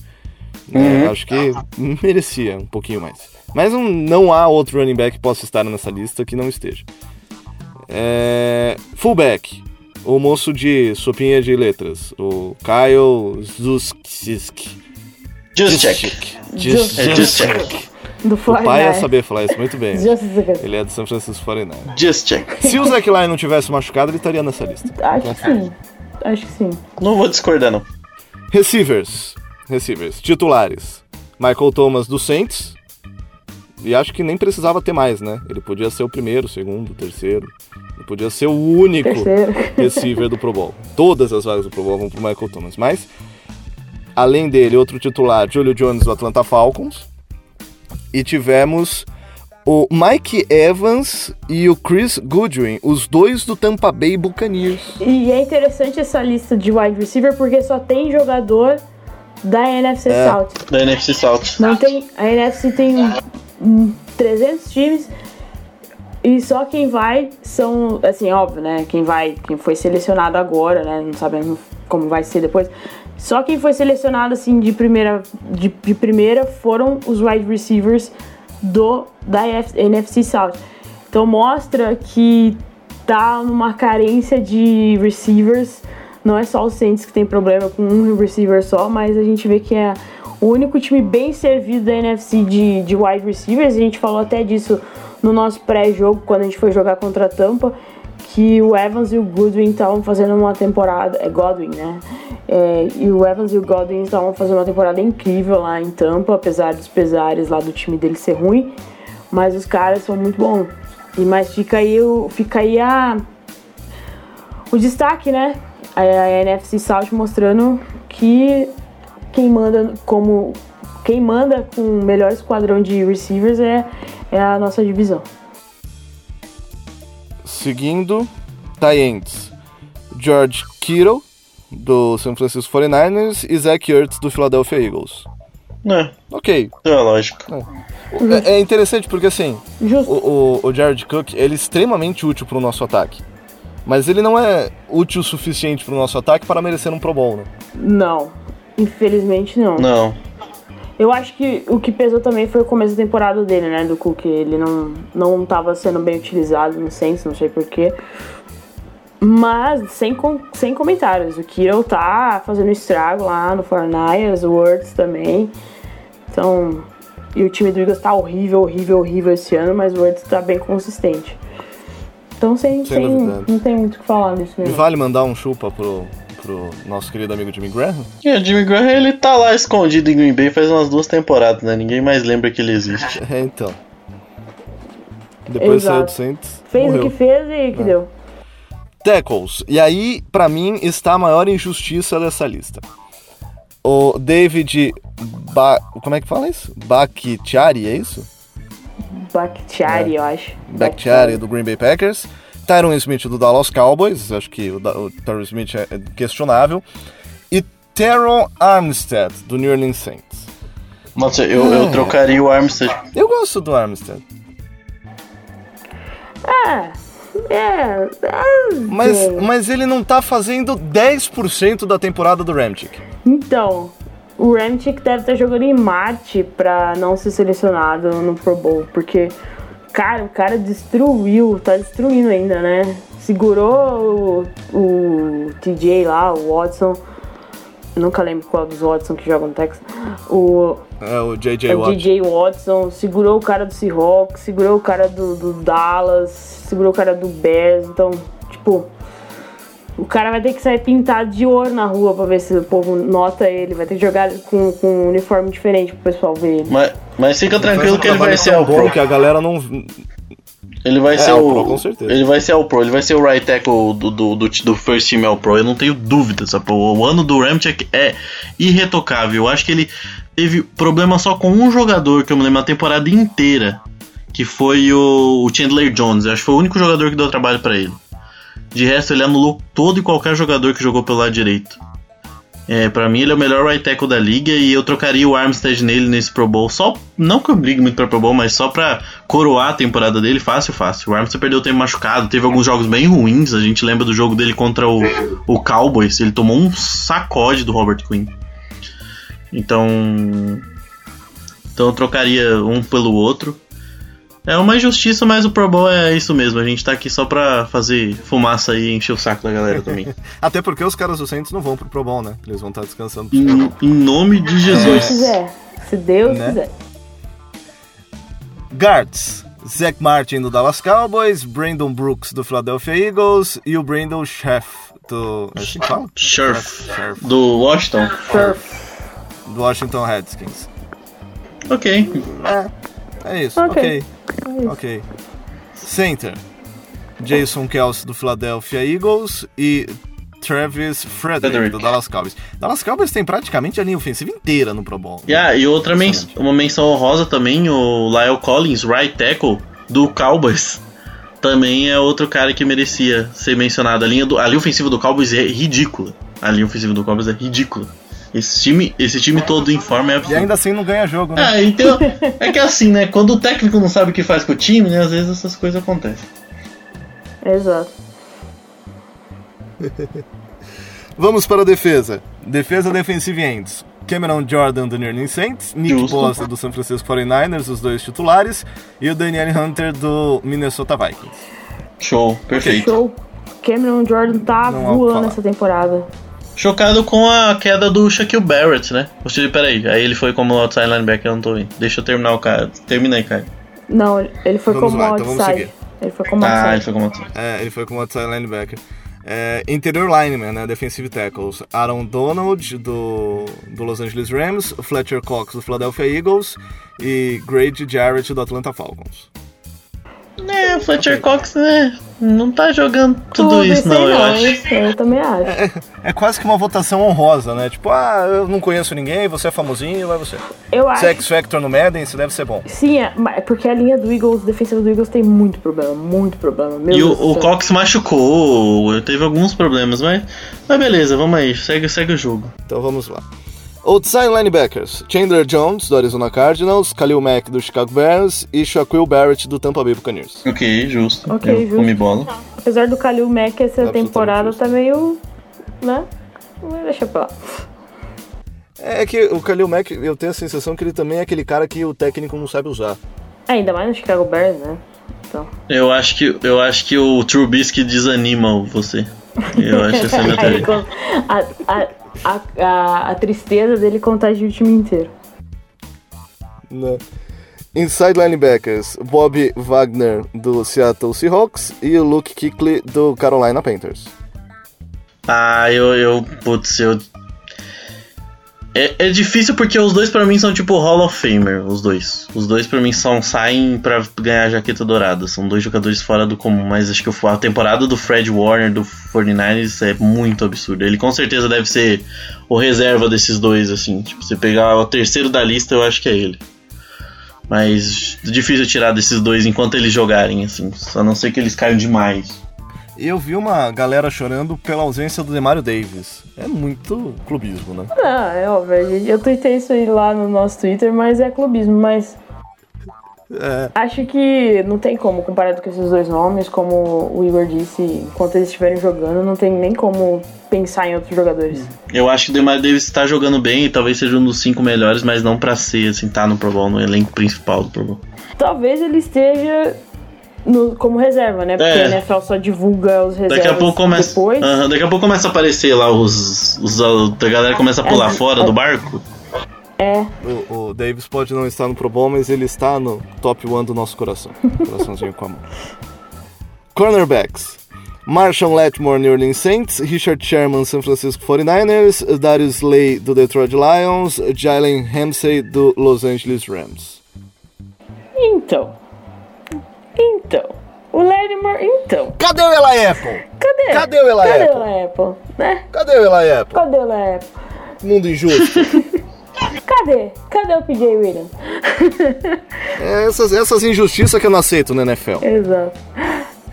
B: Uhum. É, acho que [LAUGHS] merecia um pouquinho mais. Mas não, não há outro running back que possa estar nessa lista que não esteja. É, fullback. O moço de sopinha de letras. O Kyle Zuskisk.
D: Juszczyk.
C: Juszczyk. Do
B: o pai ia saber falar isso muito bem. Ele é do São Francisco 49
D: Juszczyk.
B: Se o Zach Lyon não tivesse machucado, ele estaria nessa lista.
C: Acho que sim. Acho que sim.
D: Não vou discordar, não.
B: Receivers receivers. Titulares: Michael Thomas do Saints. E acho que nem precisava ter mais, né? Ele podia ser o primeiro, o segundo, o terceiro. Ele podia ser o único terceiro. [LAUGHS] receiver do Pro Bowl. Todas as vagas do Pro Bowl vão pro Michael Thomas. Mas, além dele, outro titular, Julio Jones do Atlanta Falcons. E tivemos o Mike Evans e o Chris Goodwin, os dois do Tampa Bay Buccaneers.
C: E é interessante essa lista de wide receiver porque só tem jogador da NFC é, South.
D: Da NFC South.
C: Não tem, a NFC tem um, 300 times e só quem vai são, assim, óbvio, né? Quem vai, quem foi selecionado agora, né? Não sabemos como vai ser depois. Só quem foi selecionado assim de primeira, de, de primeira foram os wide receivers do da NFC South. Então mostra que tá numa carência de receivers não é só o Saints que tem problema com um receiver só, mas a gente vê que é o único time bem servido da NFC de, de wide receivers. A gente falou até disso no nosso pré-jogo, quando a gente foi jogar contra a Tampa, que o Evans e o Goodwin estavam fazendo uma temporada. É Godwin, né? É, e o Evans e o Godwin estavam fazendo uma temporada incrível lá em Tampa, apesar dos pesares lá do time dele ser ruim. Mas os caras são muito bons. E, mas fica aí, o, fica aí a, o destaque, né? A, NFC South mostrando que quem manda como quem manda com o melhor esquadrão de receivers é, é a nossa divisão.
B: Seguindo, Giants, George Kittle do San Francisco 49ers e Zach Ertz do Philadelphia Eagles.
D: É.
B: Ok.
D: É lógico.
B: É, é interessante porque assim, o, o, o Jared Cook ele é extremamente útil para o nosso ataque. Mas ele não é útil o suficiente para o nosso ataque para merecer um Pro Bowl, né?
C: Não, infelizmente não.
D: Não.
C: Eu acho que o que pesou também foi o começo da temporada dele, né? Do Cook. Ele não, não tava sendo bem utilizado no Saints, não sei porquê. Mas, sem, com, sem comentários. O Kiro tá fazendo estrago lá no Fortnite, o Words também. Então, e o time do Eagles tá horrível, horrível, horrível esse ano, mas o Words tá bem consistente. Então, sem, sem, sem não tem muito o que falar nisso mesmo.
B: E vale mandar um chupa pro, pro nosso querido amigo Jimmy Graham?
D: É, Jimmy Graham ele tá lá escondido em Green Bay faz umas duas temporadas, né? Ninguém mais lembra que ele existe. [LAUGHS]
B: é, então. Depois saiu do Saints.
C: Fez
B: morreu.
C: o que fez e que é. deu.
B: Tackles. E aí, para mim, está a maior injustiça dessa lista. O David. Ba... Como é que fala isso? Bakhtiari, é isso?
C: Bakhtiari,
B: É.
C: eu acho.
B: Bakhtiari do Green Bay Packers. Tyron Smith do Dallas Cowboys, acho que o, o Tyron Smith é questionável. E Teron Armstead do New Orleans Saints.
D: Nossa, eu, eu
B: É.
D: trocaria o Armstead.
B: Eu gosto do Armstead,
C: É, é. é,
B: mas,
C: é.
B: mas ele não tá fazendo 10% da temporada do Ramchick.
C: Então, o Ramchick deve estar jogando em Marte pra não ser selecionado no Pro Bowl, porque, cara, o cara destruiu, tá destruindo ainda, né? Segurou o, o TJ lá, o Watson. Eu nunca lembro qual dos Watson que jogam no Texas. O,
B: É o JJ
C: é. DJ Watson, segurou o cara do Seahawks, segurou o cara do, do Dallas, segurou o cara do Bears, então, tipo, o cara vai ter que sair pintado de ouro na rua pra ver se o povo nota ele, vai ter que jogar com, com um uniforme diferente pro pessoal ver ele.
D: Mas, mas fica tranquilo que ele vai ser o Pro.
B: que a galera não.
D: Ele vai
B: É,
D: ser
B: o
D: o.
B: Pro, com certeza.
D: Ele vai ser o Pro, ele vai ser o right tackle do, do, do, do First Team All Pro. Eu não tenho dúvida, sabe? O ano do Ramchick é irretocável. Eu acho que ele teve problema só com um jogador que eu me lembro a temporada inteira. Que foi o, o Chandler Jones. Eu acho que foi o único jogador que deu trabalho pra ele. De resto, ele anulou todo e qualquer jogador que jogou pelo lado direito. É, para mim ele é o melhor right tackle da liga e eu trocaria o Armstead nele nesse Pro Bowl. Só, não que eu brigue muito pra Pro Bowl, mas só pra coroar a temporada dele, fácil, fácil. O Armstead perdeu tempo machucado, teve alguns jogos bem ruins. A gente lembra do jogo dele contra o, o Cowboys, ele tomou um sacode do Robert Quinn. Então. Então eu trocaria um pelo outro. É uma injustiça, mas o Pro Bowl é isso mesmo. A gente tá aqui só pra fazer fumaça e encher o saco da galera também. [LAUGHS]
B: Até porque os caras do Saints não vão pro Pro Bowl, né? Eles vão estar descansando pro Super
D: em, em nome de
C: Se Deus
D: Jesus.
C: quiser. Se Deus
B: Né?
C: quiser.
B: Guards. Zach Martin do Dallas Cowboys, Brandon Brooks do Philadelphia Eagles e o Brandon Scherf do. É assim?
D: Scherf.
B: Scherf,
D: Do Washington.
B: do Washington Redskins.
D: Ok.
B: É isso,
C: Ok.
B: ok. Ok. Center. Jason Kelsey do Philadelphia Eagles e Travis Frederick,
D: Frederick.
B: do Dallas Cowboys. Dallas Cowboys tem praticamente a linha ofensiva inteira no Pro Bowl.
D: Yeah, e outra mens uma menção honrosa também, o Lyle Collins, right tackle do Cowboys. Também é outro cara que merecia ser mencionado. A linha, do, a linha ofensiva do Cowboys é ridícula. A linha ofensiva do Cowboys é ridícula. Esse time, esse time todo em forma é
B: E
D: absurdo.
B: ainda assim não ganha jogo, né?
D: Ah, então, é que assim, né? Quando o técnico não sabe o que faz com o time, né? Às vezes essas coisas acontecem.
C: Exato. [LAUGHS]
B: Vamos para a defesa. Defesa defensive ends. Cameron Jordan do New Orleans Saints, Nick
D: Justo.
B: Bosa do San Francisco 49ers, os dois titulares, e o Daniel Hunter do Minnesota Vikings.
D: Show, perfeito.
C: Show. Cameron Jordan tá
B: Não
C: voando essa temporada.
D: Chocado com a queda do Shaquille Barrett, né? Ou seja, peraí, aí ele foi como outside linebacker, eu não tô vendo. Deixa eu terminar o cara. Termina aí, cara.
C: Não, ele foi
B: Vamos
C: como
B: lá, então vamos
C: outside.
B: seguir.
C: ele foi como
D: Ah, ele
C: outside.
D: foi como outside.
B: É, ele foi como outside linebacker. É, interior lineman, né? Defensive tackles. Aaron Donald, do, do Los Angeles Rams. Fletcher Cox, do Philadelphia Eagles. E Grady Jarrett, do Atlanta Falcons.
D: É, o Fletcher Cox, né? Não tá jogando tudo, isso,
C: isso
D: não, eu
C: não,
D: acho.
C: hein? Eu também acho.
B: É quase que uma votação honrosa, né? Tipo, ah, eu não conheço ninguém, você é famosinho, vai você.
C: Eu acho.
B: Se é Factor no Madden, isso deve ser bom.
C: Sim, é, é porque a linha do Eagles, defensiva do Eagles tem muito problema, muito problema. Meu
D: E
C: Deus
D: o, o. Cox machucou, teve alguns problemas, mas, mas beleza, vamos aí, segue, segue o jogo.
B: Então vamos lá. Outside linebackers: Chandler Jones, do Arizona Cardinals, Khalil Mack, do Chicago Bears e Shaquille Barrett, do Tampa Bay Buccaneers.
D: Ok, justo.
C: Ok,
D: eu
C: justo.
D: comi bola.
C: Apesar do Kalil Mack essa temporada tá meio. né? Deixa pra lá.
B: É que o Khalil Mack, eu tenho a sensação que ele também é aquele cara que o técnico não sabe usar.
C: É, ainda mais no Chicago Bears, né? Então.
D: Eu acho que, eu acho que o Trubisky desanima você. Eu [LAUGHS] acho essa é a minha
C: Aí,
D: teoria.
C: A, a, a, a, a tristeza dele contagia o time inteiro.
B: Né? Inside linebackers: Bob Wagner, do Seattle Seahawks e o Luke Kuechly, do Carolina Panthers.
D: Ah, eu, eu, putz, eu... É, é difícil porque os dois pra mim são tipo Hall of Famer, os dois. Os dois pra mim são, saem pra ganhar a jaqueta dourada. São dois jogadores fora do comum, mas acho que a temporada do Fred Warner do 49ers é muito absurda. Ele com certeza deve ser o reserva desses dois, assim. Tipo, se pegar o terceiro da lista, eu acho que é ele. Mas difícil tirar desses dois enquanto eles jogarem, assim. A não ser que eles caiam demais.
B: Eu vi uma galera chorando pela ausência do Demario Davis. É muito clubismo, né?
C: Não, é óbvio. Eu tuitei isso aí lá no nosso Twitter, mas é clubismo, mas.
B: É.
C: Acho que não tem como, comparado com esses dois nomes, como o Igor disse, enquanto eles estiverem jogando, não tem nem como pensar em outros jogadores.
D: Eu acho que o Demar Davis está jogando bem e talvez seja um dos cinco melhores, mas não para ser, assim, tá no Pro Bowl, no elenco principal do Pro Bowl.
C: Talvez ele esteja no- como reserva, né? Porque
D: É.
C: a NFL só divulga os reservas
D: Daqui a pouco começa.
C: depois.
D: Aham, daqui a pouco começa a aparecer lá os. os a galera começa a pular
C: É,
D: fora
C: é.
D: do barco.
C: É,
B: O, o Davis pode não estar no Pro Bowl, mas ele está no top 1 do nosso coração. [LAUGHS] Coraçãozinho com a mão. Cornerbacks. Marshall Lattimore, New Orleans Saints. Richard Sherman, San Francisco 49ers. Darius Slay, do Detroit Lions. Jalen Ramsey, do Los Angeles Rams.
C: então. Então. O Lattimore, então.
B: Cadê o Eli Apple?
C: Cadê?
B: Cadê o Eli
C: Cadê
B: Apple?
C: o Eli Apple? Né?
B: Cadê o Eli Apple?
C: Cadê o Eli Apple?
B: Mundo injusto. [LAUGHS]
C: Cadê? Cadê o PJ Williams?
B: É essas, essas injustiças que eu não aceito no NFL.
C: Exato.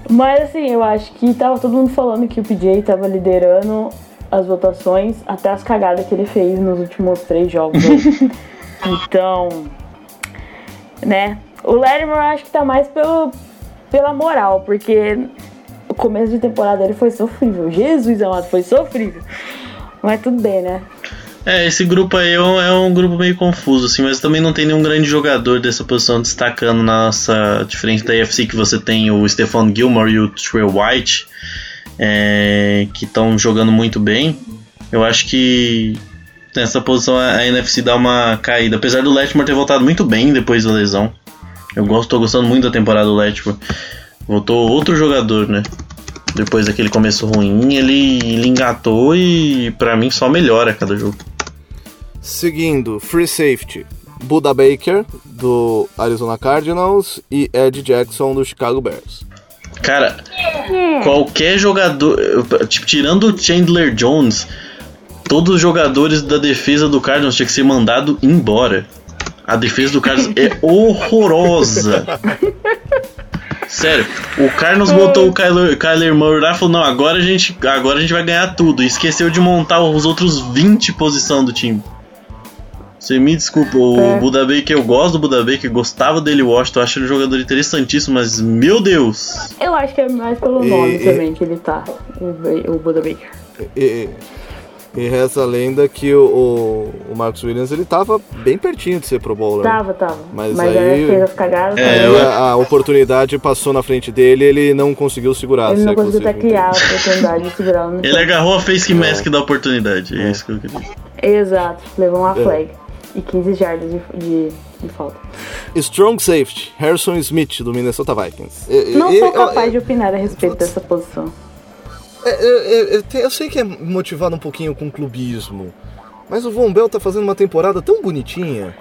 C: Mas assim, eu acho que tava todo mundo falando que o PJ tava liderando as votações até as cagadas que ele fez nos últimos três jogos. [LAUGHS] então, né? O Latimer eu acho que tá mais pelo, pela moral, porque o começo de temporada dele foi sofrível. Jesus amado, foi sofrível. Mas tudo bem, né?
D: É, esse grupo aí é um, é um grupo meio confuso, assim, mas também não tem nenhum grande jogador dessa posição destacando na nossa. Diferente da AFC, que você tem o Stephon Gilmore e o Trey White, é, que estão jogando muito bem. Eu acho que nessa posição a, a NFC dá uma caída. Apesar do Letmore ter voltado muito bem depois da lesão. Eu gosto, tô gostando muito da temporada do Letmore. Voltou outro jogador, né? Depois daquele começo ruim, ele, ele engatou e pra mim só melhora cada jogo.
B: Seguindo, Free Safety. Buda Baker, do Arizona Cardinals. E Ed Jackson, do Chicago Bears.
D: Cara, qualquer jogador, tipo, tirando o Chandler Jones, todos os jogadores da defesa do Cardinals tinha que ser mandado embora. A defesa do Cardinals é horrorosa. Sério, o Cardinals botou o Kyler, Kyler Murray lá e falou: Não, agora a, gente, agora a gente vai ganhar tudo. E esqueceu de montar os outros 20 posição do time. Você me desculpa, o
C: É.
D: Buda Baker, eu gosto do Buda Baker, gostava dele, eu Washington, acho ele um jogador interessantíssimo, mas meu Deus!
C: Eu acho que é mais pelo
B: E-
C: nome
B: e-
C: também que ele tá, o, Buda Baker.
B: E, e reza a lenda que o, o, o Marcus Williams ele tava bem pertinho de ser Pro Bowler.
C: Tava, tava.
B: Mas
C: Mas,
B: aí-
C: aí fez as cagadas.
D: É, eu-
B: a, a oportunidade passou na frente dele ele não conseguiu segurar.
C: ele não
B: é que
C: conseguiu criar a oportunidade de segurar no
D: Ele
C: chão.
D: agarrou a face mask da oportunidade, é, isso que eu queria dizer.
C: Exato, levou
B: É.
C: uma flag. E 15 jardas de, de, de falta.
B: Strong Safety, Harrison Smith, do Minnesota Vikings. E-
C: Não
B: e-
C: sou
B: eu-
C: capaz de opinar a respeito dessa posição.
B: É, eu, eu- eu eu sei que é motivado um pouquinho com clubismo, mas o Von Bell tá fazendo uma temporada tão bonitinha.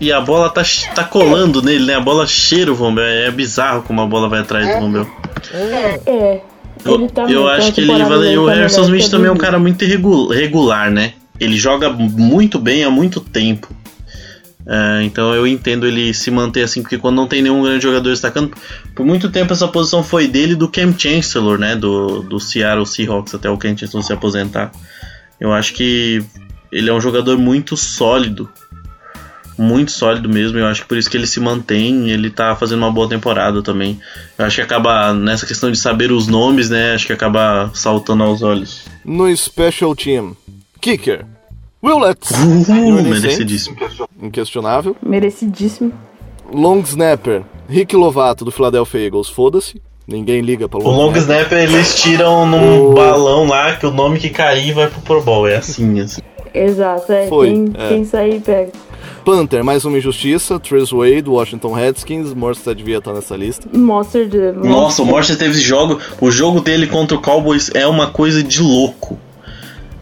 D: E a bola tá, tá colando nele, né? A bola cheira o Von Bell. É bizarro como a bola vai atrás do Von Bell.
C: É.
D: Eu,
C: Ele tá
D: eu acho que ele
C: dele
D: O Harrison Smith também é um cara muito regular, né? Ele joga muito bem há muito tempo. É, então eu entendo ele se manter assim, porque quando não tem nenhum grande jogador destacando, por muito tempo essa posição foi dele do Cam Chancellor, né? Do, do Seattle Seahawks até o Cam Chancellor se aposentar. Eu acho que ele é um jogador muito sólido. Muito sólido mesmo, eu acho que por isso que ele se mantém, ele tá fazendo uma boa temporada também. Eu acho que acaba, nessa questão de saber os nomes, né? Acho que acaba saltando aos olhos.
B: No Special Team, Kicker, Will Lutz,
D: Uh,
B: New Orleans
D: merecidíssimo.
B: Inquestionável.
C: Merecidíssimo.
B: Long Snapper, Rick Lovato, do Philadelphia Eagles, foda-se. Ninguém liga pra
D: O long snapper eles tiram num balão lá que o nome que cair vai pro Pro Bowl. É assim, assim.
C: Exato, é.
B: Foi,
C: quem,
B: é.
C: quem sair pega.
B: Panther, mais uma injustiça. Tres Wade, Washington Redskins. Morstead devia estar nessa lista.
C: Monster de.
D: Nossa, o Morse teve esse jogo. O jogo dele contra o Cowboys é uma coisa de louco.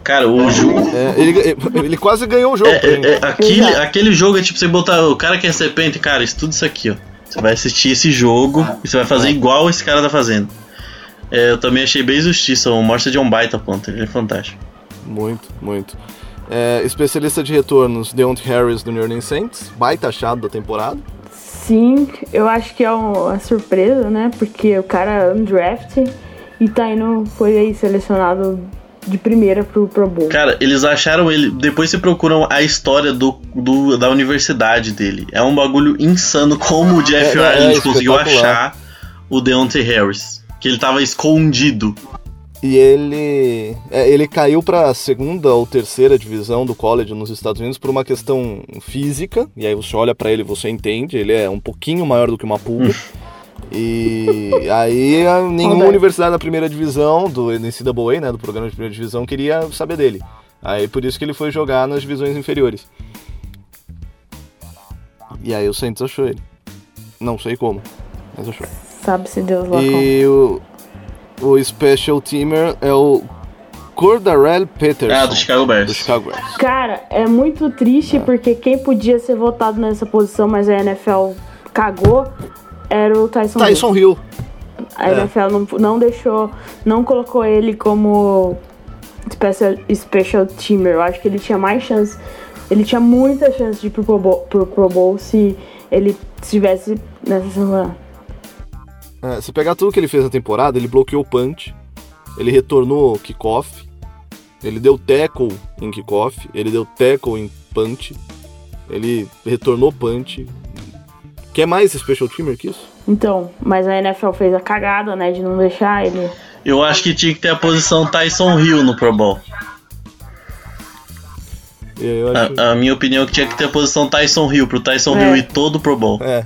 D: Cara, o jogo.
B: É, ele, ele quase ganhou o jogo.
D: É, é, é, aquele,
C: Exato.
D: aquele jogo é tipo você botar o cara que é serpente, cara, estuda isso aqui, ó. Você vai assistir esse jogo e você vai fazer igual esse cara tá fazendo. É, eu também achei bem justiça. O Morse é de um baita ponto, ele é fantástico.
B: Muito, muito. É, especialista de retornos, Deontay Harris do New Orleans Saints, baita achado da temporada.
C: Sim, eu acho que é uma surpresa, né? Porque o cara é undraft e tá indo, foi aí selecionado de primeira pro Pro Bowl.
D: Cara, eles acharam ele. Depois se procuram a história do, do da universidade dele. É um bagulho insano como o Jeff
B: É, é,
D: Ireland
B: é
D: conseguiu achar o Deontay Harris. Que ele tava escondido.
B: E ele, é, ele caiu para a segunda ou terceira divisão do college nos Estados Unidos por uma questão física. E aí você olha para ele e você entende. Ele é um pouquinho maior do que uma pulga. E aí nenhuma universidade da primeira divisão do NCAA, né, do programa de primeira divisão, queria saber dele. Aí por isso que ele foi jogar nas divisões inferiores. E aí o Saints achou ele. Não sei como, mas achou.
C: Sabe-se Deus lá.
B: E o, o special teamer é o Cordarrelle Peterson.
D: Ah, do Chicago Bears.
B: do Chicago Bears.
C: Cara, é muito triste porque quem podia ser votado nessa posição, mas a NFL cagou, era o Tyson, Hill.
B: Tyson Hill.
C: A
B: É.
C: NFL não, não deixou, não colocou ele como special, special teamer. Eu acho que ele tinha mais chance, ele tinha muita chance de ir pro Pro Bowl, pro Pro Bowl se ele estivesse nessa semana.
B: É, se pegar tudo que ele fez na temporada, ele bloqueou o punch, ele retornou o kickoff, ele deu tackle em kickoff, ele deu tackle em punch, ele retornou punch. Quer mais special teamer que isso?
C: Então, mas a NFL fez a cagada, né, de não deixar ele.
D: Eu acho que tinha que ter a posição Tyson Hill no Pro Bowl.
B: E eu acho...
D: A, a minha opinião é que tinha que ter a posição Tyson Hill, pro Tyson
C: É.
D: Hill ir todo Pro Bowl.
B: É,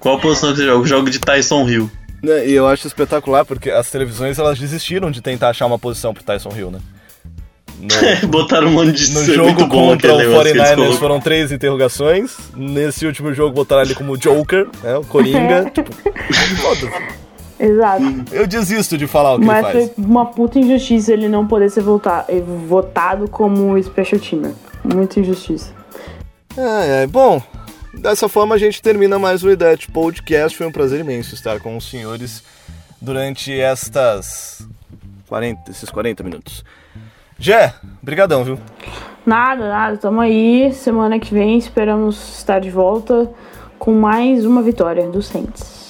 D: Qual a posição que você joga? Eu jogo de Tyson Hill.
B: Né, E eu acho espetacular porque as televisões elas desistiram de tentar achar uma posição pro Tyson Hill, né? No, [LAUGHS]
D: Botaram um monte de
B: no jogo
D: muito bom
B: contra o
D: aquele negócio que eles
B: 49ers
D: colocam.
B: foram três interrogações. Nesse último jogo botaram ele como Joker, né? O Coringa. [LAUGHS] tipo, foda-se.
C: Exato.
B: Eu desisto de falar o que
C: Mas
B: ele faz.
C: foi uma puta injustiça ele não poder ser eh, votado como special teamer. Muita injustiça.
B: É, é, bom, dessa forma a gente termina mais o IDET Podcast. Foi um prazer imenso estar com os senhores durante estas 40, esses 40 minutos. Jé, brigadão, viu?
C: Nada, nada, tamo aí. Semana que vem esperamos estar de volta com mais uma vitória do Saints.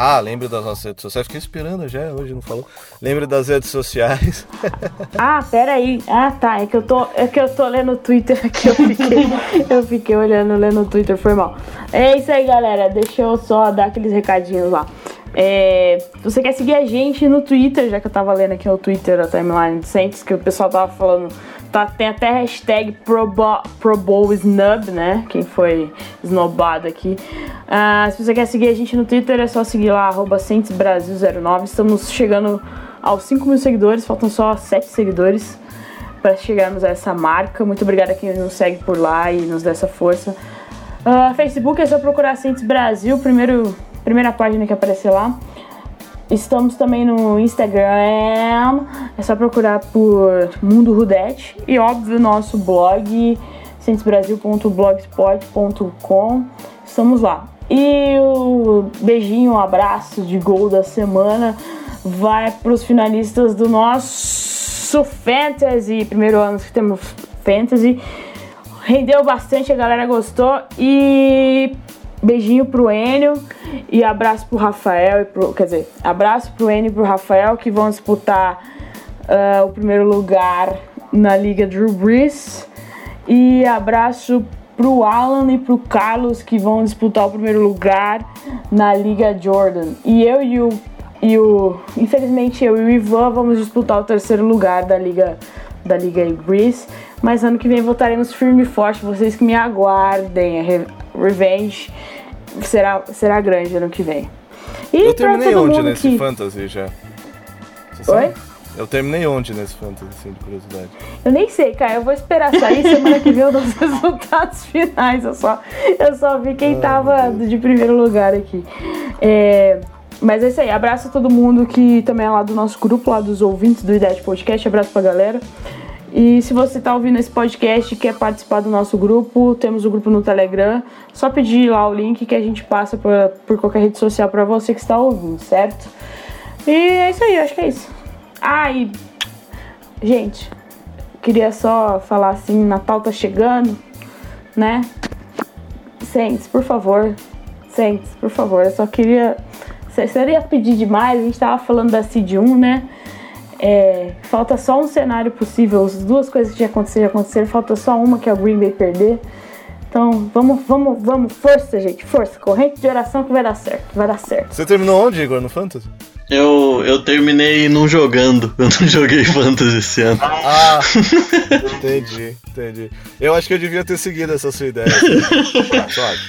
B: Ah, lembre das nossas redes sociais. Fiquei esperando já, hoje não falou. Lembre das redes sociais. [LAUGHS]
C: Ah, pera aí. Ah, tá. É que eu tô, é que eu tô lendo o Twitter aqui. Eu fiquei, [LAUGHS] eu fiquei olhando, lendo o Twitter. Foi mal. É isso aí, galera. Deixa eu só dar aqueles recadinhos lá. É, se você quer seguir a gente no Twitter, já que eu tava lendo aqui o Twitter, a timeline do Saints, que o pessoal tava falando. Tá, tem até hashtag ProBo- Pro né? Quem foi snobado aqui. Ah, se você quer seguir a gente no Twitter, é só seguir lá, arroba SaintsBrasil09. Estamos chegando aos 5 mil seguidores, faltam só 7 seguidores para chegarmos a essa marca. Muito obrigada a quem nos segue por lá e nos dá essa força. Ah, Facebook é só procurar Saints Brasil, primeiro, primeira página que aparecer lá. Estamos também no Instagram, é só procurar por Mundo Rudete. E óbvio, nosso blog, centesbrasil.blogspot.com. Estamos lá. E o beijinho, um abraço de gol da semana vai para os finalistas do nosso Fantasy. Primeiro ano que temos Fantasy. Rendeu bastante, a galera gostou. E beijinho pro Enio e abraço pro Rafael e pro. Quer dizer, abraço pro Enio e pro Rafael que vão disputar ah, o primeiro lugar na Liga Drew Brees. E abraço pro Alan e pro Carlos que vão disputar o primeiro lugar na Liga Jordan. E eu e o. E o infelizmente eu e o Ivan vamos disputar o terceiro lugar da Liga da Liga Breeze. Mas ano que vem voltaremos firme e forte. Vocês que me aguardem. A Re- Revenge será, será grande ano que vem. E
B: Eu terminei onde nesse
C: que...
B: fantasy já? Você
C: Oi?
B: sabe? Eu terminei onde nesse fantasy, assim, de curiosidade.
C: Eu nem sei, cara. Eu vou esperar sair. Semana que vem eu dou os [LAUGHS] resultados finais. Eu só, eu só vi quem tava de primeiro lugar aqui. É, mas é isso aí. Abraço a todo mundo que também é lá do nosso grupo, lá dos ouvintes do de Podcast. Abraço pra galera. E se você tá ouvindo esse podcast e quer participar do nosso grupo, temos o grupo no Telegram. Só pedir lá o link que a gente passa por, por qualquer rede social pra você que está ouvindo, certo? E é isso aí, acho que é isso. E Gente, queria só falar assim, Natal tá chegando, né? Saints, por favor. Saints, por favor. Eu só queria. Seria pedir demais, a gente tava falando da Seed 1, né? É, falta só um cenário possível. As duas coisas que já aconteceram, já aconteceram. Falta só uma que é o Green Bay perder. Então, vamos, vamos, vamos. Força, gente, força. Corrente de oração que vai dar certo. Vai dar certo.
B: Você terminou onde, Igor? No Fantasy?
D: Eu, eu terminei não jogando. [LAUGHS] Eu não joguei Fantasy esse ano.
B: Ah, [LAUGHS] entendi, entendi. Eu acho que eu devia ter seguido essa sua ideia. [LAUGHS] Suave.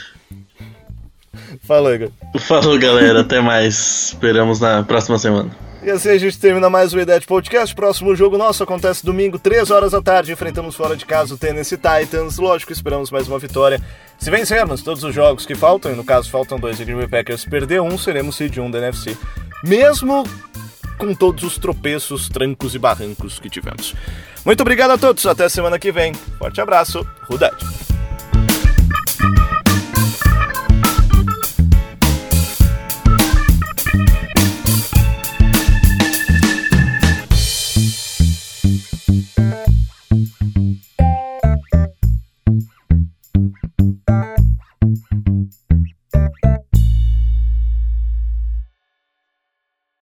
B: Falou, Igor.
D: Falou, galera. Até mais. Esperamos na próxima semana.
B: E assim a gente termina mais o IDET Podcast. Próximo jogo nosso acontece domingo, 3 horas da tarde. Enfrentamos fora de casa o Tennessee Titans. Lógico, esperamos mais uma vitória. Se vencermos todos os jogos que faltam, e no caso faltam dois e Green Bay Packers perder um, seremos seed 1 da NFC. Mesmo com todos os tropeços, trancos e barrancos que tivemos. Muito obrigado a todos, até semana que vem. Forte abraço, Rudete.